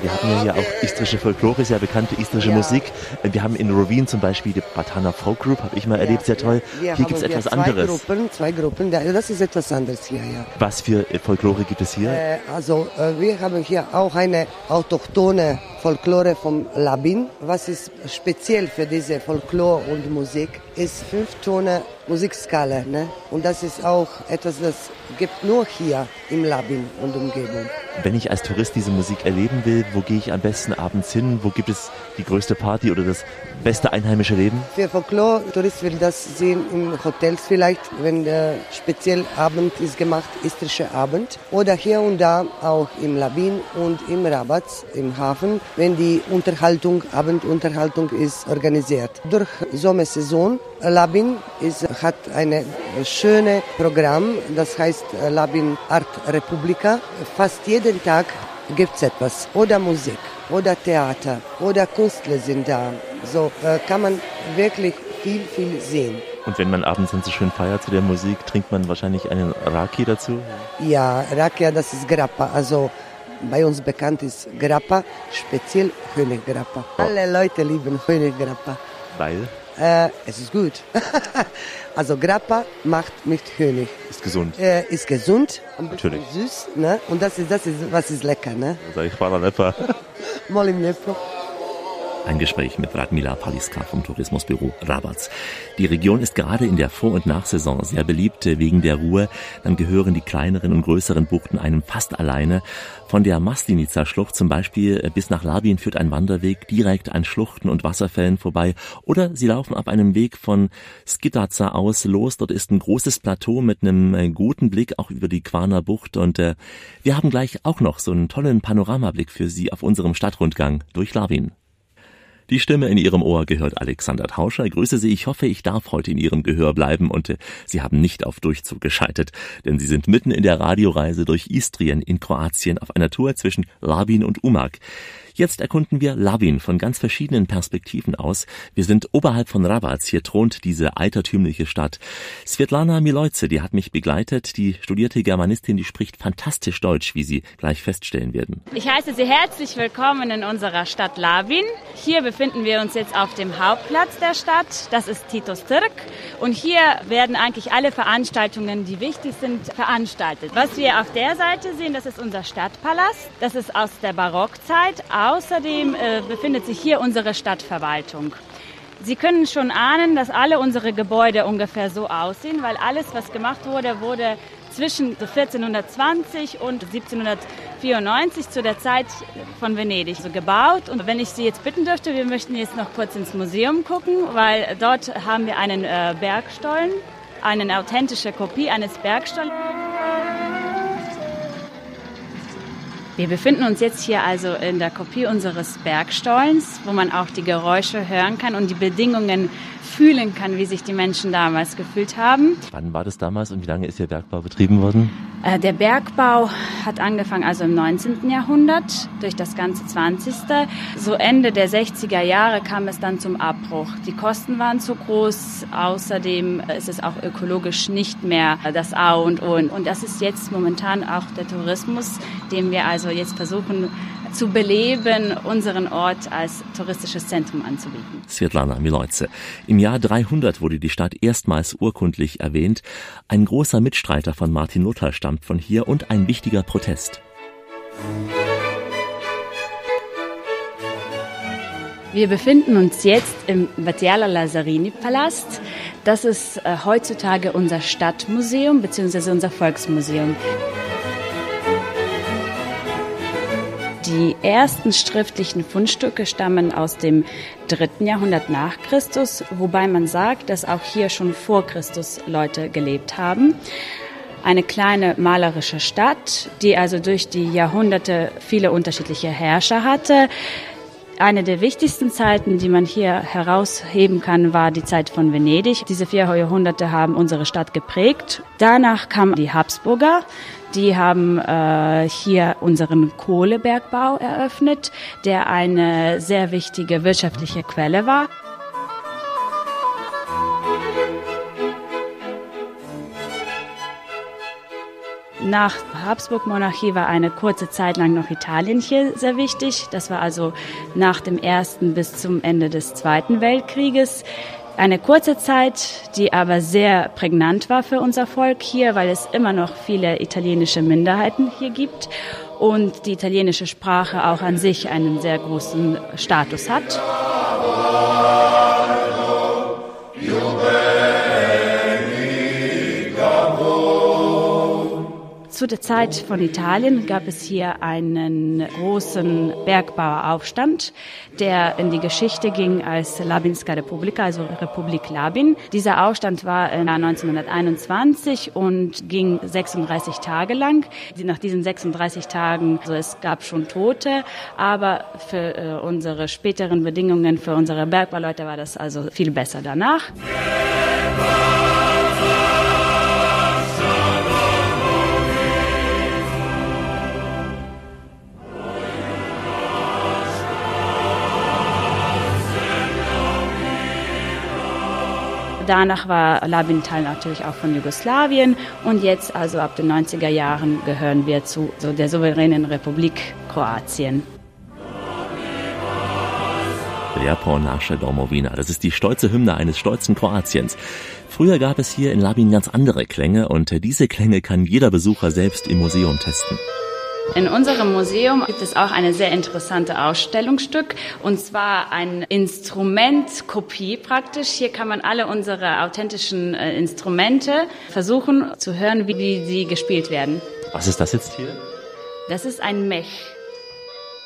Wir haben ja hier auch istrische Folklore, ja bekannte istrische Ja. Musik. Wir haben in Rovin zum Beispiel die Batana Folk Group, habe ich mal erlebt, sehr toll. Wir Hier gibt es etwas zwei anderes. Gruppen, zwei Gruppen, da- das ist etwas anderes hier, ja. Was für äh, Folklore gibt es hier? Äh, also äh, wir haben hier auch eine autochtone Folklore vom Labin. Was ist speziell für diese Folklore und Musik, ist fünftone Musikskala. Ne? Und das ist auch etwas, das gibt nur hier im Labin und Umgebung. Wenn ich als Tourist diese Musik erleben will, wo gehe ich am besten abends hin? Wo gibt es die größte Party oder das beste einheimische Leben? Für Folklore-Tourist will das sehen in Hotels vielleicht, wenn der speziell Abend ist gemacht, istrische Abend. Oder hier und da auch im Labin und im Rabat, im Hafen, wenn die Unterhaltung, Abendunterhaltung ist organisiert. Durch Sommersaison, Labin ist, hat eine schöne Programm, das heißt äh, Labin Art Republika. Fast jeden Tag gibt's etwas. Oder Musik, oder Theater, oder Künstler sind da. So äh, kann man wirklich viel, viel sehen. Und wenn man abends dann so schön feiert zu der Musik, trinkt man wahrscheinlich einen Raki dazu? Ja, Rakia, das ist Grappa. Also bei uns bekannt ist Grappa, speziell Höniggrappa. Alle Leute lieben Höniggrappa. Weil Äh, es ist gut. also Grappa macht mit Honig. ist gesund. Äh, ist gesund, ein Natürlich. süß, ne? Und das ist, das ist, was ist lecker, ne? Sag ich Vater Lepper. Molim lijepo. Ein Gespräch mit Radmila Paliska vom Tourismusbüro Rabatz. Die Region ist gerade in der Vor- und Nachsaison sehr beliebt wegen der Ruhe. Dann gehören die kleineren und größeren Buchten einem fast alleine. Von der Maslinica Schlucht zum Beispiel äh, bis nach Labin führt ein Wanderweg direkt an Schluchten und Wasserfällen vorbei. Oder Sie laufen ab einem Weg von Skidaza aus los. Dort ist ein großes Plateau mit einem äh, guten Blick auch über die Quarner Bucht. Und äh, wir haben gleich auch noch so einen tollen Panoramablick für Sie auf unserem Stadtrundgang durch Labin. Die Stimme in Ihrem Ohr gehört Alexander Tauscher. Grüße Sie, ich hoffe, ich darf heute in Ihrem Gehör bleiben und äh, Sie haben nicht auf Durchzug geschaltet, denn Sie sind mitten in der Radioreise durch Istrien in Kroatien auf einer Tour zwischen Labin und Umag. Jetzt erkunden wir Labin von ganz verschiedenen Perspektiven aus. Wir sind oberhalb von Rabatz. Hier thront diese altertümliche Stadt. Svetlana Milojce, die hat mich begleitet, die studierte Germanistin, die spricht fantastisch Deutsch, wie Sie gleich feststellen werden. Ich heiße Sie herzlich willkommen in unserer Stadt Labin. Hier befinden wir uns jetzt auf dem Hauptplatz der Stadt. Das ist Titos Türk. Und hier werden eigentlich alle Veranstaltungen, die wichtig sind, veranstaltet. Was wir auf der Seite sehen, das ist unser Stadtpalast. Das ist aus der Barockzeit. Außerdem äh, befindet sich hier unsere Stadtverwaltung. Sie können schon ahnen, dass alle unsere Gebäude ungefähr so aussehen, weil alles, was gemacht wurde, wurde zwischen 1420 und 1794 zu der Zeit von Venedig so gebaut. Und wenn ich Sie jetzt bitten dürfte, wir möchten jetzt noch kurz ins Museum gucken, weil dort haben wir einen äh, Bergstollen, eine authentische Kopie eines Bergstollen. Wir befinden uns jetzt hier also in der Kopie unseres Bergstollens, wo man auch die Geräusche hören kann und die Bedingungen fühlen kann, wie sich die Menschen damals gefühlt haben. Wann war das damals und wie lange ist der Bergbau betrieben worden? Äh, Der Bergbau hat angefangen also im 19. Jahrhundert, durch das ganze 20. So Ende der 60er Jahre kam es dann zum Abbruch. Die Kosten waren zu groß, außerdem ist es auch ökologisch nicht mehr das A und O. Und das ist jetzt momentan auch der Tourismus, den wir also jetzt versuchen zu beleben, unseren Ort als touristisches Zentrum anzubieten. Svetlana Milojce. Im Jahr 300 wurde die Stadt erstmals urkundlich erwähnt. Ein großer Mitstreiter von Martin Luther stammt von hier und ein wichtiger Protest. Wir befinden uns jetzt im Vatiala Lazzarini Palast. Das ist äh, heutzutage unser Stadtmuseum bzw. unser Volksmuseum. Die ersten schriftlichen Fundstücke stammen aus dem dritten Jahrhundert nach Christus, wobei man sagt, dass auch hier schon vor Christus Leute gelebt haben. Eine kleine malerische Stadt, die also durch die Jahrhunderte viele unterschiedliche Herrscher hatte. Eine der wichtigsten Zeiten, die man hier herausheben kann, war die Zeit von Venedig. Diese vier Jahrhunderte haben unsere Stadt geprägt. Danach kamen die Habsburger. Die haben äh, hier unseren Kohlebergbau eröffnet, der eine sehr wichtige wirtschaftliche Quelle war. Nach Habsburg-Monarchie war eine kurze Zeit lang noch Italien hier sehr wichtig. Das war also nach dem Ersten bis zum Ende des Zweiten Weltkrieges. Eine kurze Zeit, die aber sehr prägnant war für unser Volk hier, weil es immer noch viele italienische Minderheiten hier gibt und die italienische Sprache auch an sich einen sehr großen Status hat. Zu der Zeit von Italien gab es hier einen großen Bergbaueraufstand, der in die Geschichte ging als Labinska Republika, also Republik Labin. Dieser Aufstand war 1921 und ging 36 Tage lang. Nach diesen 36 Tagen, also es gab schon Tote, aber für äh, unsere späteren Bedingungen, für unsere Bergbauleute war das also viel besser danach. Danach war Labin Teil natürlich auch von Jugoslawien und jetzt, also ab den 90er Jahren, gehören wir zu so der souveränen Republik Kroatien. Lepo nasze Domowina. Das ist die stolze Hymne eines stolzen Kroatiens. Früher gab es hier in Labin ganz andere Klänge und diese Klänge kann jeder Besucher selbst im Museum testen. In unserem Museum gibt es auch eine sehr interessante Ausstellungsstück und zwar ein Instrumentkopie praktisch. Hier kann man alle unsere authentischen äh, Instrumente versuchen zu hören, wie, wie sie gespielt werden. Was ist das jetzt hier? Das ist ein Mech.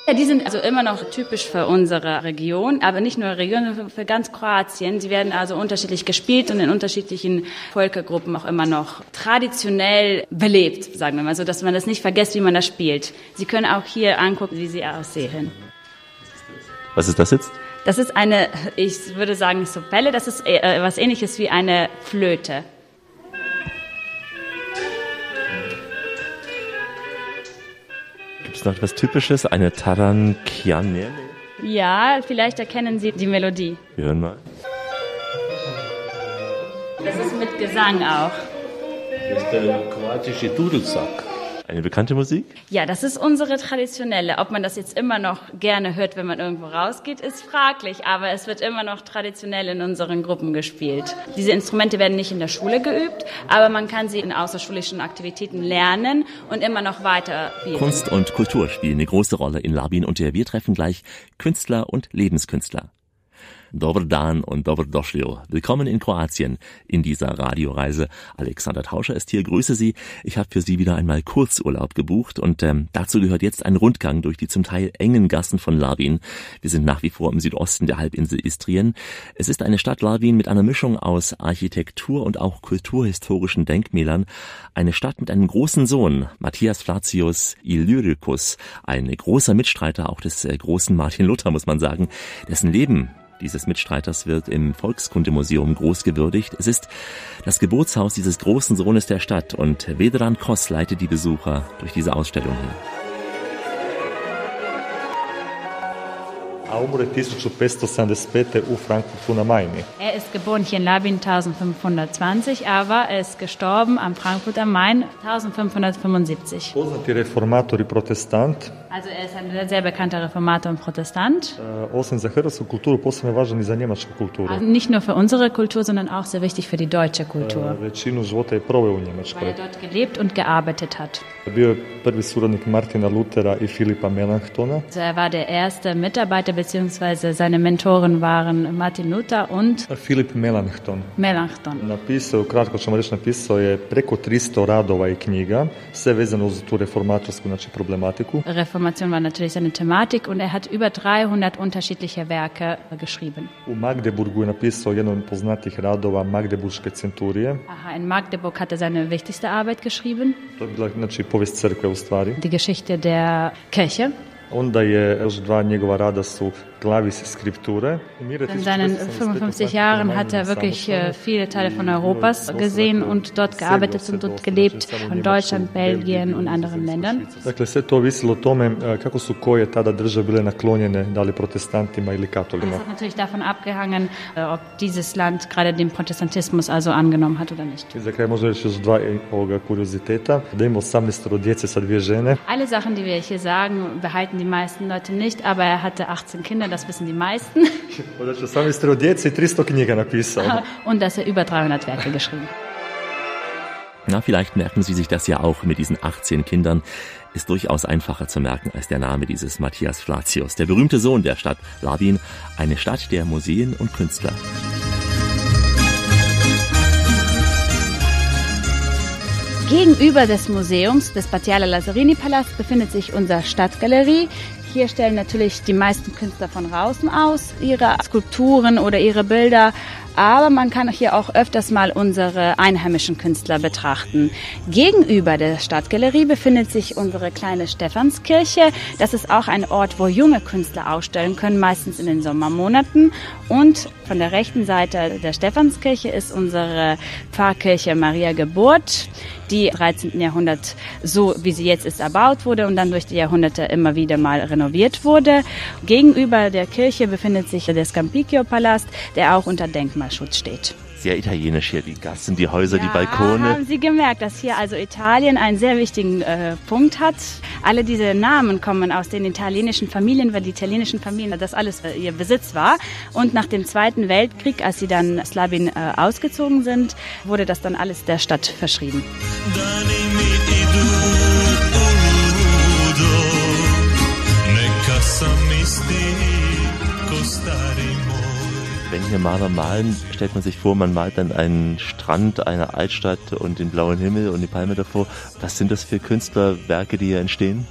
Ja, die sind also immer noch typisch für unsere Region, aber nicht nur Region, sondern für ganz Kroatien. Sie werden also unterschiedlich gespielt und in unterschiedlichen Völkergruppen auch immer noch traditionell belebt, sagen wir mal, so dass man das nicht vergisst, wie man das spielt. Sie können auch hier angucken, wie sie aussehen. Was ist das jetzt? Das ist eine, ich würde sagen, Sopelle, das ist äh, was ähnliches wie eine Flöte. Noch etwas Typisches? Eine Tarankianele? Ja, vielleicht erkennen Sie die Melodie. Wir hören mal. Das ist mit Gesang auch. Das ist der kroatische Dudelsack. Eine bekannte Musik? Ja, das ist unsere traditionelle. Ob man das jetzt immer noch gerne hört, wenn man irgendwo rausgeht, ist fraglich, aber es wird immer noch traditionell in unseren Gruppen gespielt. Diese Instrumente werden nicht in der Schule geübt, aber man kann sie in außerschulischen Aktivitäten lernen und immer noch weiter spielen. Kunst und Kultur spielen eine große Rolle in Labin und wir treffen gleich Künstler und Lebenskünstler. Dobar Dan und Dobar Došlio. Willkommen in Kroatien in dieser Radioreise. Alexander Tauscher ist hier, grüße Sie. Ich habe für Sie wieder einmal Kurzurlaub gebucht und ähm, dazu gehört jetzt ein Rundgang durch die zum Teil engen Gassen von Labin. Wir sind nach wie vor im Südosten der Halbinsel Istrien. Es ist eine Stadt Labin mit einer Mischung aus Architektur und auch kulturhistorischen Denkmälern. Eine Stadt mit einem großen Sohn, Matthias Flatius Illyricus, ein großer Mitstreiter auch des äh, großen Martin Luther, muss man sagen, dessen Leben dieses Mitstreiters wird im Volkskundemuseum groß gewürdigt. Es ist das Geburtshaus dieses großen Sohnes der Stadt und Vedran Kos leitet die Besucher durch diese Ausstellung hier. a umro je 1575. u Frankfurtu na Majni. Er ist geboren hier in Labin 1520, aber er ist gestorben am Frankfurt am Main 1575. Poznati reformator i protestant Also er ist ein sehr bekannter Reformator und Protestant. Osim za hrvatsku kulturu, posebno je važan i za njemačku kulturu. Also nicht nur für unsere Kultur, sondern auch sehr wichtig für die deutsche Kultur, Većinu života je proveo u weil er dort gelebt und gearbeitet hat. Bio je prvi suradnik Martina Lutera i Filipa Melanchtona. Also er war der erste Mitarbeiter, beziehungsweise seine Mentoren waren Martin Luther und Filip Melanchthon. Melanchthon. Napisao, kratko ćemo reći, napisao je preko 300 radova i knjiga, sve vezano uz tu reformatorsku znači, problematiku. Reformation war natürlich seine Thematik und er hat über 300 unterschiedliche Werke geschrieben. Centurije. Aha, in Magdeburg hat er seine wichtigste Arbeit geschrieben, die Geschichte der Kirche. Onda je još dva njegova rada su. In seinen 55 Jahren hat er wirklich äh, viele Teile von Europas gesehen und dort gearbeitet und dort gelebt, von Deutschland, Belgien und anderen Ländern. Dakle, sve to ovisilo o tome e, kako su koje tada države bile naklonjene, da li protestantima ili katolima. Das hat natürlich davon abgehangen, äh, ob dieses Land gerade den Protestantismus also angenommen hat oder nicht. I za kraj možda reći još dva e, ovoga kurioziteta, da ima 18 djece sa dvije žene. Alle Sachen, die wir hier sagen, behalten die meisten Leute nicht, aber er hatte 18 Kinder, das wissen die meisten. Znači 18 djece i 300 knjiga napisao. Und dass er über 300 Werke geschrieben hat. Na, vielleicht merken Sie sich das ja auch mit diesen 18 Kindern. Ist durchaus einfacher zu merken als der Name dieses Matthias Flatius, der berühmte Sohn der Stadt Labin, eine Stadt der Museen und Künstler. Gegenüber des Museums des Battiala Lazzarini Palast befindet sich unsere Stadtgalerie. Hier stellen natürlich die meisten Künstler von draußen aus ihre Skulpturen oder ihre Bilder, aber man kann hier auch öfters mal unsere einheimischen Künstler betrachten. Gegenüber der Stadtgalerie befindet sich unsere kleine Stephanskirche. Das ist auch ein Ort, wo junge Künstler ausstellen können, meistens in den Sommermonaten. Und von der rechten Seite der Stephanskirche ist unsere Pfarrkirche Maria Geburt, die im 13. Jahrhundert so wie sie jetzt ist erbaut wurde und dann durch die Jahrhunderte immer wieder mal renoviert wurde. Gegenüber der Kirche befindet sich der Scampicchio-Palast, der auch unter Denkmalschutz steht. Sehr italienisch hier, die Gassen, die Häuser, die Ja, Balkone. Haben Sie gemerkt, dass hier also Italien einen sehr wichtigen äh, Punkt hat? Alle diese Namen kommen aus den italienischen Familien, weil die italienischen Familien das alles äh, ihr Besitz war. Und nach dem Zweiten Weltkrieg, als sie dann Slabin äh, ausgezogen sind, wurde das dann alles der Stadt verschrieben. Dani Wenn hier Maler malen, stellt man sich vor, man malt dann einen Strand, eine Altstadt und den blauen Himmel und die Palme davor. Was sind das für Künstlerwerke, die hier entstehen?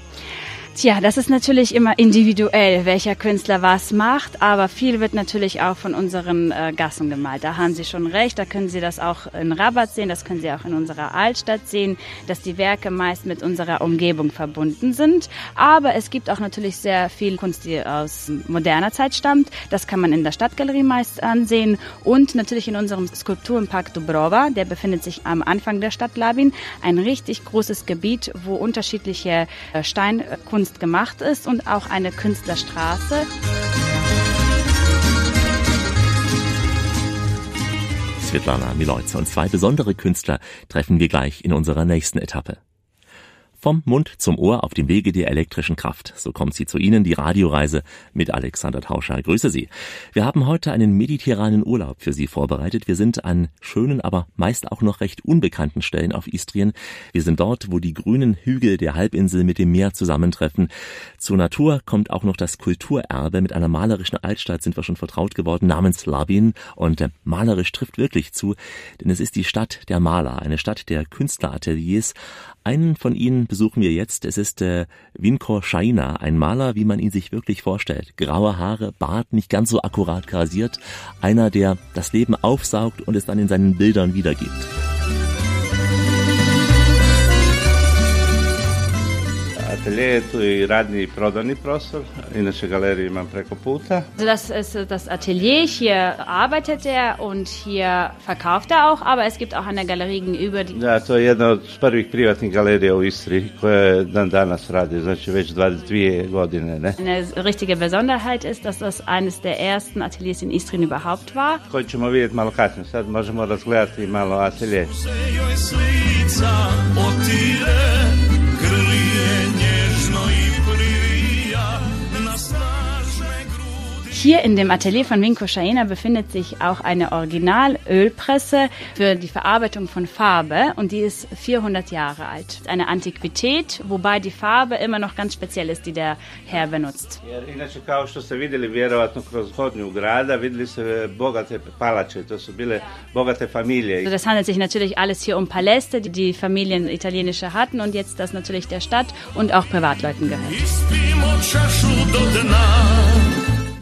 Tja, das ist natürlich immer individuell, welcher Künstler was macht, aber viel wird natürlich auch von unseren äh, Gassen gemalt. Da haben Sie schon recht, da können Sie das auch in Rabat sehen, das können Sie auch in unserer Altstadt sehen, dass die Werke meist mit unserer Umgebung verbunden sind. Aber es gibt auch natürlich sehr viel Kunst, die aus moderner Zeit stammt. Das kann man in der Stadtgalerie meist ansehen und natürlich in unserem Skulpturenpark Dubrova, der befindet sich am Anfang der Stadt Labin, ein richtig großes Gebiet, wo unterschiedliche äh, Steinkunst gemacht ist und auch eine Künstlerstraße. Svetlana Miloice und zwei besondere Künstler treffen wir gleich in unserer nächsten Etappe. Vom Mund zum Ohr auf dem Wege der elektrischen Kraft. So kommt sie zu Ihnen, die Radioreise mit Alexander Tauscher. Grüße Sie. Wir haben heute einen mediterranen Urlaub für Sie vorbereitet. Wir sind an schönen, aber meist auch noch recht unbekannten Stellen auf Istrien. Wir sind dort, wo die grünen Hügel der Halbinsel mit dem Meer zusammentreffen. Zur Natur kommt auch noch das Kulturerbe. Mit einer malerischen Altstadt sind wir schon vertraut geworden, namens Labin. Und äh, malerisch trifft wirklich zu, denn es ist die Stadt der Maler, eine Stadt der Künstlerateliers. Einen von ihnen besuchen wir jetzt. Es ist äh, Vinko Shaina, ein Maler, wie man ihn sich wirklich vorstellt. Graue Haare, Bart, nicht ganz so akkurat grasiert. Einer, der das Leben aufsaugt und es dann in seinen Bildern wiedergibt. Atelje je tu i radni i prodani prostor, inače galeriju imam preko puta. Also das ist das Atelier, hier arbeitet er und hier verkauft er auch, aber es gibt auch eine Galerie gegenüber, die Da, to je jedna od prvih privatnih galerija u Istri koja dan danas radi, znači već 22 godine, ne? eine richtige Besonderheit ist, dass das eines der ersten Ateliers in Istrien überhaupt war. Koji ćemo vidjeti malo kasnije, sad možemo razgledati malo atelje. se joj s lica otire Hier in dem Atelier von Vinko Schaena befindet sich auch eine Originalölpresse für die Verarbeitung von Farbe und die ist 400 Jahre alt. Eine Antiquität, wobei die Farbe immer noch ganz speziell ist, die der Herr benutzt. Jer inače kao što ste vidjeli vjerovatno kroz hodnju grada, vidjeli ste bogate palače, to su bile bogate familije. Also das handelt sich natürlich alles hier um Paläste, die die Familien italienische hatten und jetzt das natürlich der Stadt und auch Privatleuten gehört.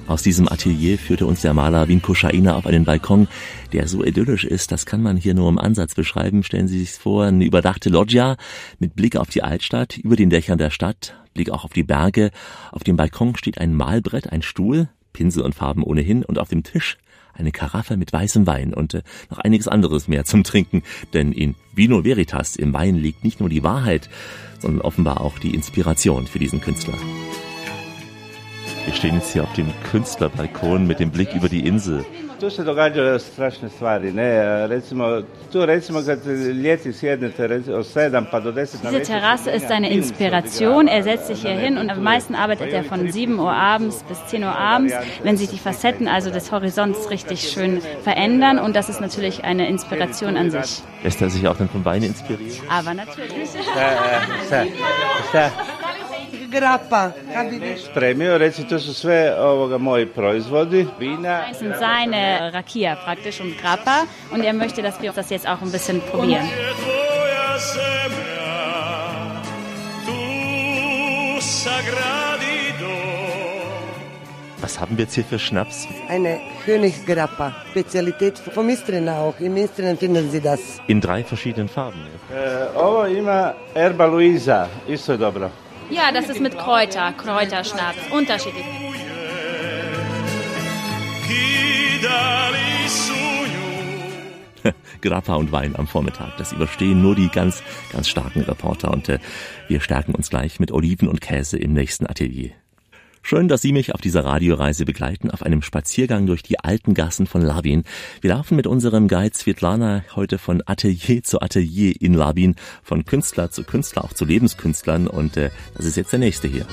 Aus diesem Atelier führte uns der Maler Vinko Schaina auf einen Balkon, der so idyllisch ist, das kann man hier nur im Ansatz beschreiben. Stellen Sie sich vor, eine überdachte Loggia mit Blick auf die Altstadt, über den Dächern der Stadt, Blick auch auf die Berge. Auf dem Balkon steht ein Malbrett, ein Stuhl, Pinsel und Farben ohnehin und auf dem Tisch eine Karaffe mit weißem Wein und äh, noch einiges anderes mehr zum Trinken, denn in Vino Veritas im Wein liegt nicht nur die Wahrheit, sondern offenbar auch die Inspiration für diesen Künstler. Wir stehen jetzt hier auf dem Künstlerbalkon mit dem Blick über die Insel. Tu se događaju strašne stvari, ne, recimo, tu recimo kad ljeti sjednete rec- od 7 pa do 10 na Diese Terrasse ist eine Inspiration. Er setzt sich hier hin und am meisten arbeitet er von 7 Uhr abends bis 10 Uhr abends, wenn sich die Facetten also des Horizonts richtig schön verändern und das ist natürlich eine Inspiration an sich. Lässt er sich auch dann vom Wein inspirieren? Aber natürlich. E, šta Grappa, habibi. spremio, reci, to su sve ovoga moji proizvodi, vina. Das sind seine Rakia praktisch und Grappa und er möchte, dass wir das jetzt auch ein bisschen probieren. Was haben wir jetzt hier für Schnaps? Eine Königsgrappa, Spezialität vom Istrien auch. Im Istrien finden Sie das. In drei verschiedenen Farben. E, ovo ima Erba Luisa, isto dobro. Ja, das ist mit Kräuter, Kräuterschnaps, unterschiedlich. Grappa und Wein am Vormittag. Das überstehen nur die ganz, ganz starken Reporter. Und äh, wir stärken uns gleich mit Oliven und Käse im nächsten Atelier. Schön, dass Sie mich auf dieser Radioreise begleiten, auf einem Spaziergang durch die alten Gassen von Labin. Wir laufen mit unserem Guide Svetlana heute von Atelier zu Atelier in Labin, von Künstler zu Künstler, auch zu Lebenskünstlern. Und äh, das ist jetzt der nächste hier.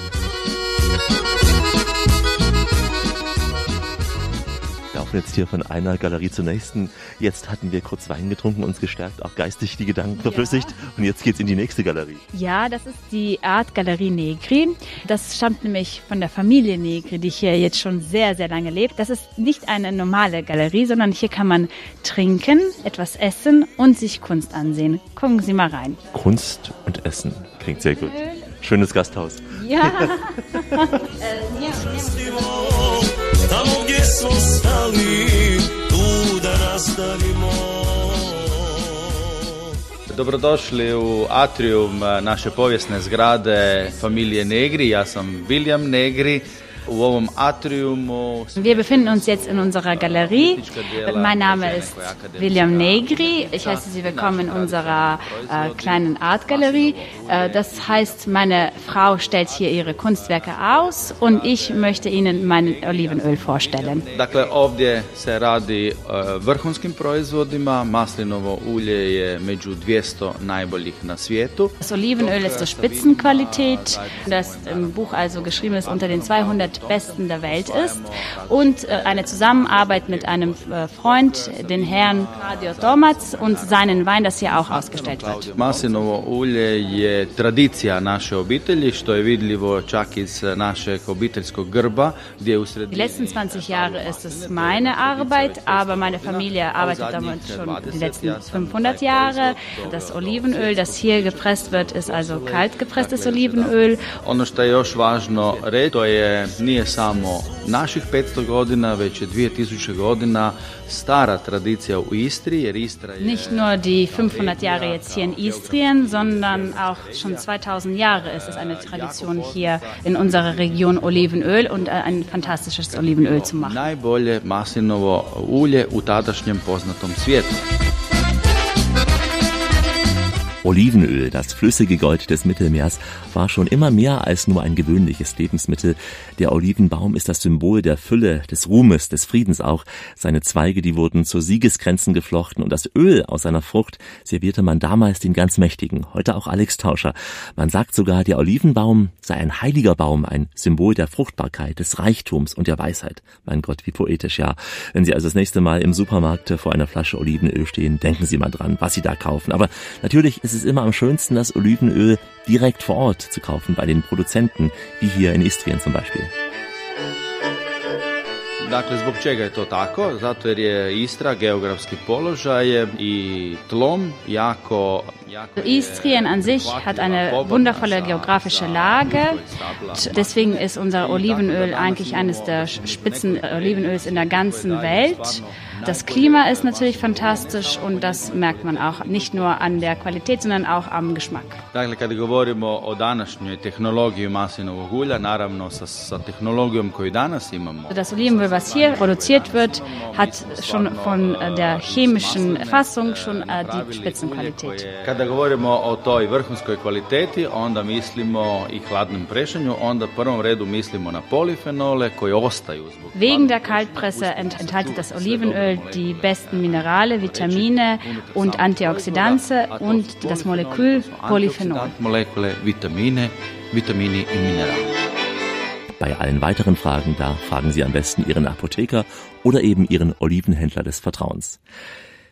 Laufen jetzt hier von einer Galerie zur nächsten. Jetzt hatten wir kurz Wein getrunken, uns gestärkt, auch geistig die Gedanken verflüssigt. Und jetzt geht's in die nächste Galerie. Ja, das ist die Art Galerie Negri. Das stammt nämlich von der Familie Negri, die hier jetzt schon sehr, sehr lange lebt. Das ist nicht eine normale Galerie, sondern hier kann man trinken, etwas essen und sich Kunst ansehen. Gucken Sie mal rein. Kunst und Essen. Klingt sehr gut. Schönes Gasthaus. Ja. Smo stali Tu da nastavimo Dobrodošli u atrium eh, naše povijesne zgrade familije Negri. Ja sam William Negri. Wir befinden uns jetzt in unserer Galerie. Mein Name ist William Negri. Ich heiße Sie willkommen in unserer äh, kleinen Artgalerie. Äh, das heißt, meine Frau stellt hier ihre Kunstwerke aus und ich möchte Ihnen mein Olivenöl vorstellen. Dakle, ovdje se radi vrhunskim proizvodima. Maslinovo ulje je među 200 najboljih na svijetu. Das Olivenöl ist so Spitzenqualität, das im Buch also geschrieben ist, unter den 200 besten der Welt ist. Und äh, eine Zusammenarbeit mit einem äh, Freund, den Herrn Radio Tomac und seinen Wein, das hier auch ausgestellt wird. Maslinovo ulje je tradicija naše obitelji, što je vidljivo čak iz našeg obiteljskog grba, gdje je u Die sredini letzten 20 Jahre ist es meine Arbeit, aber meine Familie arbeitet damit schon die letzten 500 Jahre. Das Olivenöl, das hier gepresst wird, ist also kalt gepresstes Olivenöl. Ono što je još važno reći, to je nije samo naših 500 godina, već je 2000 godina stara tradicija u Istri, jer Istra je... Nicht nur die 500 Jahre jetzt hier in Istrien, sondern auch schon 2000 Jahre ist es eine Tradition hier in unserer Region Olivenöl und äh, ein fantastisches Olivenöl zu machen. najbolje maslinovo ulje u tadašnjem poznatom svijetu. Olivenöl, das flüssige Gold des Mittelmeers, war schon immer mehr als nur ein gewöhnliches Lebensmittel. Der Olivenbaum ist das Symbol der Fülle, des Ruhmes, des Friedens auch. Seine Zweige, die wurden zu Siegesgrenzen geflochten und das Öl aus seiner Frucht servierte man damals den ganz Mächtigen, heute auch Alex Tauscher. Man sagt sogar, der Olivenbaum sei ein heiliger Baum, ein Symbol der Fruchtbarkeit, des Reichtums und der Weisheit. Mein Gott, wie poetisch, ja. Wenn Sie also das nächste Mal im Supermarkt vor einer Flasche Olivenöl stehen, denken Sie mal dran, was Sie da kaufen. Aber natürlich ist es immer am schönsten, das Olivenöl direkt vor Ort zu kaufen, bei den Produzenten, wie hier in Istrien zum Beispiel. Dakle, zbog čega je to tako? Zato jer je Istra geografski položaj i tlom jako Istrien an sich hat eine wundervolle geografische Lage. Deswegen ist unser Olivenöl eigentlich eines der Spitzenolivenöls in der ganzen Welt. Das Klima ist natürlich fantastisch und das merkt man auch nicht nur an der Qualität, sondern auch am Geschmack. Dakle, kada govorimo o današnjoj tehnologiji maslinovog ulja, naravno sa, sa tehnologijom koju danas imamo. Das Olivenöl, was hier produziert wird, hat schon von der chemischen Fassung schon äh, die Spitzenqualität. Kada govorimo o toj vrhunskoj kvaliteti, onda mislimo i hladnom prešanju, onda u prvom redu mislimo na polifenole koji ostaju zbog Wegen der Kaltpresse enthaltet das Olivenöl die besten Minerale, Vitamine und Antioxidantien und das Molekül Polyphenol. Vitamine, Vitamini i Minerale. Bei allen weiteren Fragen, da fragen Sie am besten Ihren Apotheker oder eben Ihren Olivenhändler des Vertrauens.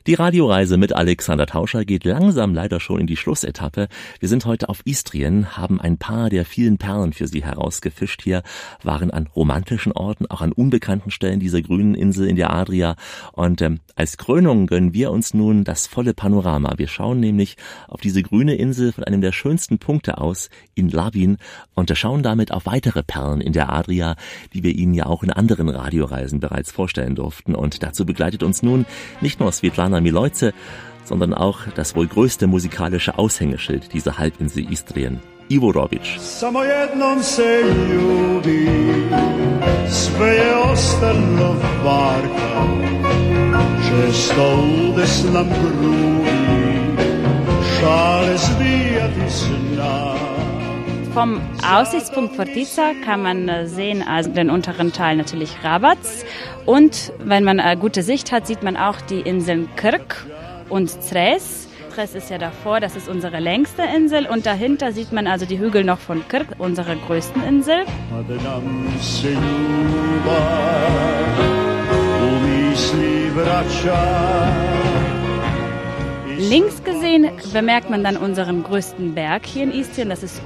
Die Radioreise mit Alexander Tauscher geht langsam leider schon in die Schlussetappe. Wir sind heute auf Istrien, haben ein paar der vielen Perlen für Sie herausgefischt hier, waren an romantischen Orten, auch an unbekannten Stellen dieser grünen Insel in der Adria. Und ähm, als Krönung gönnen wir uns nun das volle Panorama. Wir schauen nämlich auf diese grüne Insel von einem der schönsten Punkte aus in Labin und schauen damit auf weitere Perlen in der Adria, die wir Ihnen ja auch in anderen Radioreisen bereits vorstellen durften. Und dazu begleitet uns nun nicht nur Svetlana Milojce, sondern auch das wohl größte musikalische Aushängeschild dieser Halbinsel Istrien, Ivo Robic. Samo jednom Vom Aussichtspunkt Fortica kann man äh, sehen, also den unteren Teil natürlich Rabat. Und wenn man eine gute Sicht hat, sieht man auch die Inseln Kirk und Zres. Zres ist ja davor, das ist unsere längste Insel. Und dahinter sieht man also die Hügel noch von Kirk, unserer größten Insel. Links gesehen bemerkt man dann unseren größten Berg hier in Istrien, das ist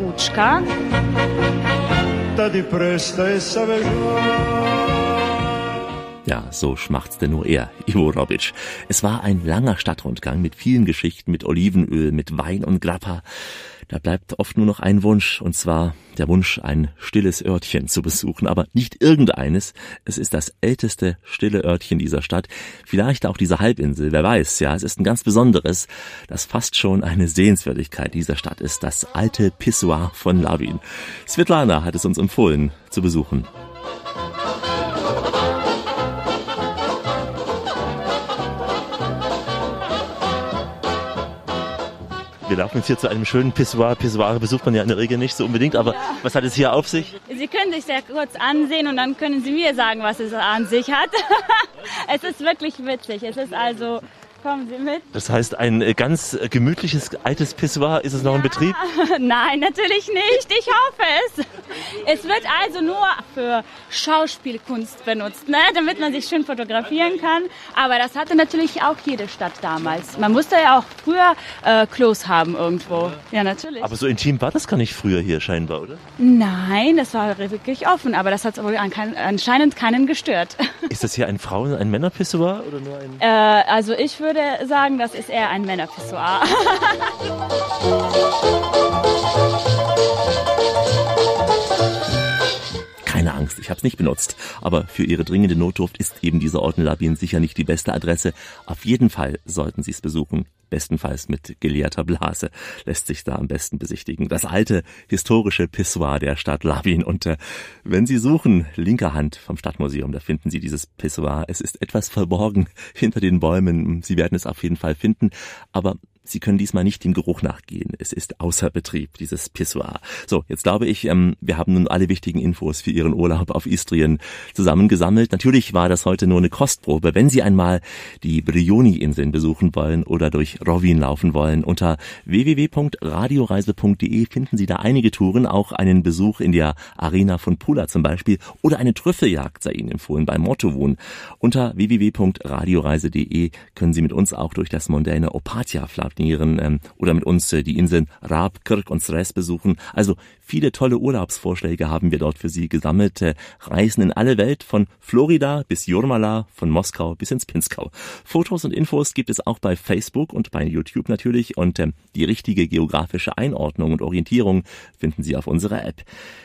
sav Ja, so schmachtste nur er, Ivo Robic. Es war ein langer Stadtrundgang mit vielen Geschichten, mit Olivenöl, mit Wein und Grappa. Da bleibt oft nur noch ein Wunsch, und zwar der Wunsch, ein stilles Örtchen zu besuchen, aber nicht irgendeines. Es ist das älteste stille Örtchen dieser Stadt, vielleicht auch dieser Halbinsel, wer weiß, ja, es ist ein ganz besonderes, das fast schon eine Sehenswürdigkeit dieser Stadt ist, das alte Pissoir von Labin. Svetlana hat es uns empfohlen zu besuchen. Wir laufen jetzt hier zu einem schönen Pissoir. Pissoir besucht man ja in der Regel nicht so unbedingt, aber was hat es hier auf sich? Sie können sich sehr kurz ansehen und dann können Sie mir sagen, was es an sich hat. es ist wirklich witzig. Es ist also, kommen Sie mit. Das heißt, ein äh, ganz äh, gemütliches altes Pissoir. Ist es noch in Betrieb? Nein, natürlich nicht. Ich hoffe es. Es wird also nur für Schauspielkunst benutzt, ne? damit man sich schön fotografieren kann. Aber das hatte natürlich auch jede Stadt damals. Man musste ja auch früher äh, Klos haben irgendwo. Ja, natürlich. Aber so intim war das gar nicht früher hier scheinbar, oder? Nein, das war wirklich offen, aber das hat wohl anscheinend keinen gestört. Ist das hier ein Frauen-, ein Männerpissoir oder nur ein... Äh, also ich würde sagen, das ist eher ein Männerpissoir. Keine Angst, ich habe es nicht benutzt. Aber für Ihre dringende Notdurft ist eben dieser Ort in Labin sicher nicht die beste Adresse. Auf jeden Fall sollten Sie es besuchen. Bestenfalls mit geleerter Blase lässt sich da am besten besichtigen. Das alte historische Pissoir der Stadt Labin. Und äh, wenn Sie suchen, linker Hand vom Stadtmuseum, da finden Sie dieses Pissoir. Es ist etwas verborgen hinter den Bäumen. Sie werden es auf jeden Fall finden. Aber Sie können diesmal nicht dem Geruch nachgehen. Es ist außer Betrieb, dieses Pissoir. So, jetzt glaube ich, ähm, wir haben nun alle wichtigen Infos für Ihren Urlaub auf Istrien zusammengesammelt. Natürlich war das heute nur eine Kostprobe. Wenn Sie einmal die Brioni-Inseln besuchen wollen oder durch Rovin laufen wollen, unter www.radioreise.de finden Sie da einige Touren, auch einen Besuch in der Arena von Pula zum Beispiel oder eine Trüffeljagd sei Ihnen empfohlen bei Mottowun. Unter www.radioreise.de können Sie mit uns auch durch das mondäne Opatia flanieren ähm, oder mit uns äh, die Inseln Raab, Kirk und Sres besuchen. Also viele tolle Urlaubsvorschläge haben wir dort für Sie gesammelt. Äh, Reisen in alle Welt von Florida bis Jurmala, von Moskau bis ins Pinskau. Fotos und Infos gibt es auch bei Facebook und bei YouTube natürlich und ähm, die richtige geografische Einordnung und Orientierung finden Sie auf unserer App.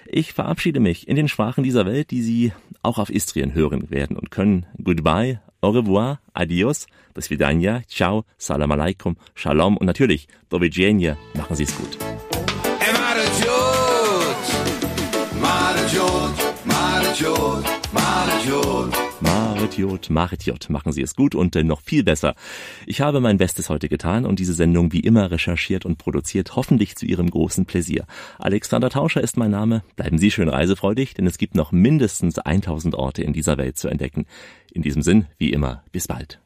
Ich verabschiede mich in den Sprachen dieser Welt, die Sie auch auf Istrien hören werden und können. Goodbye, au revoir, adios, do svidania, ciao, salam alaikum, shalom und natürlich, do widzenia, machen Sie es gut. Marit Marit machen Sie es gut und äh, noch viel besser. Ich habe mein Bestes heute getan und diese Sendung wie immer recherchiert und produziert, hoffentlich zu Ihrem großen Pläsier. Alexander Tauscher ist mein Name. Bleiben Sie schön reisefreudig, denn es gibt noch mindestens 1000 Orte in dieser Welt zu entdecken. In diesem Sinn, wie immer, bis bald.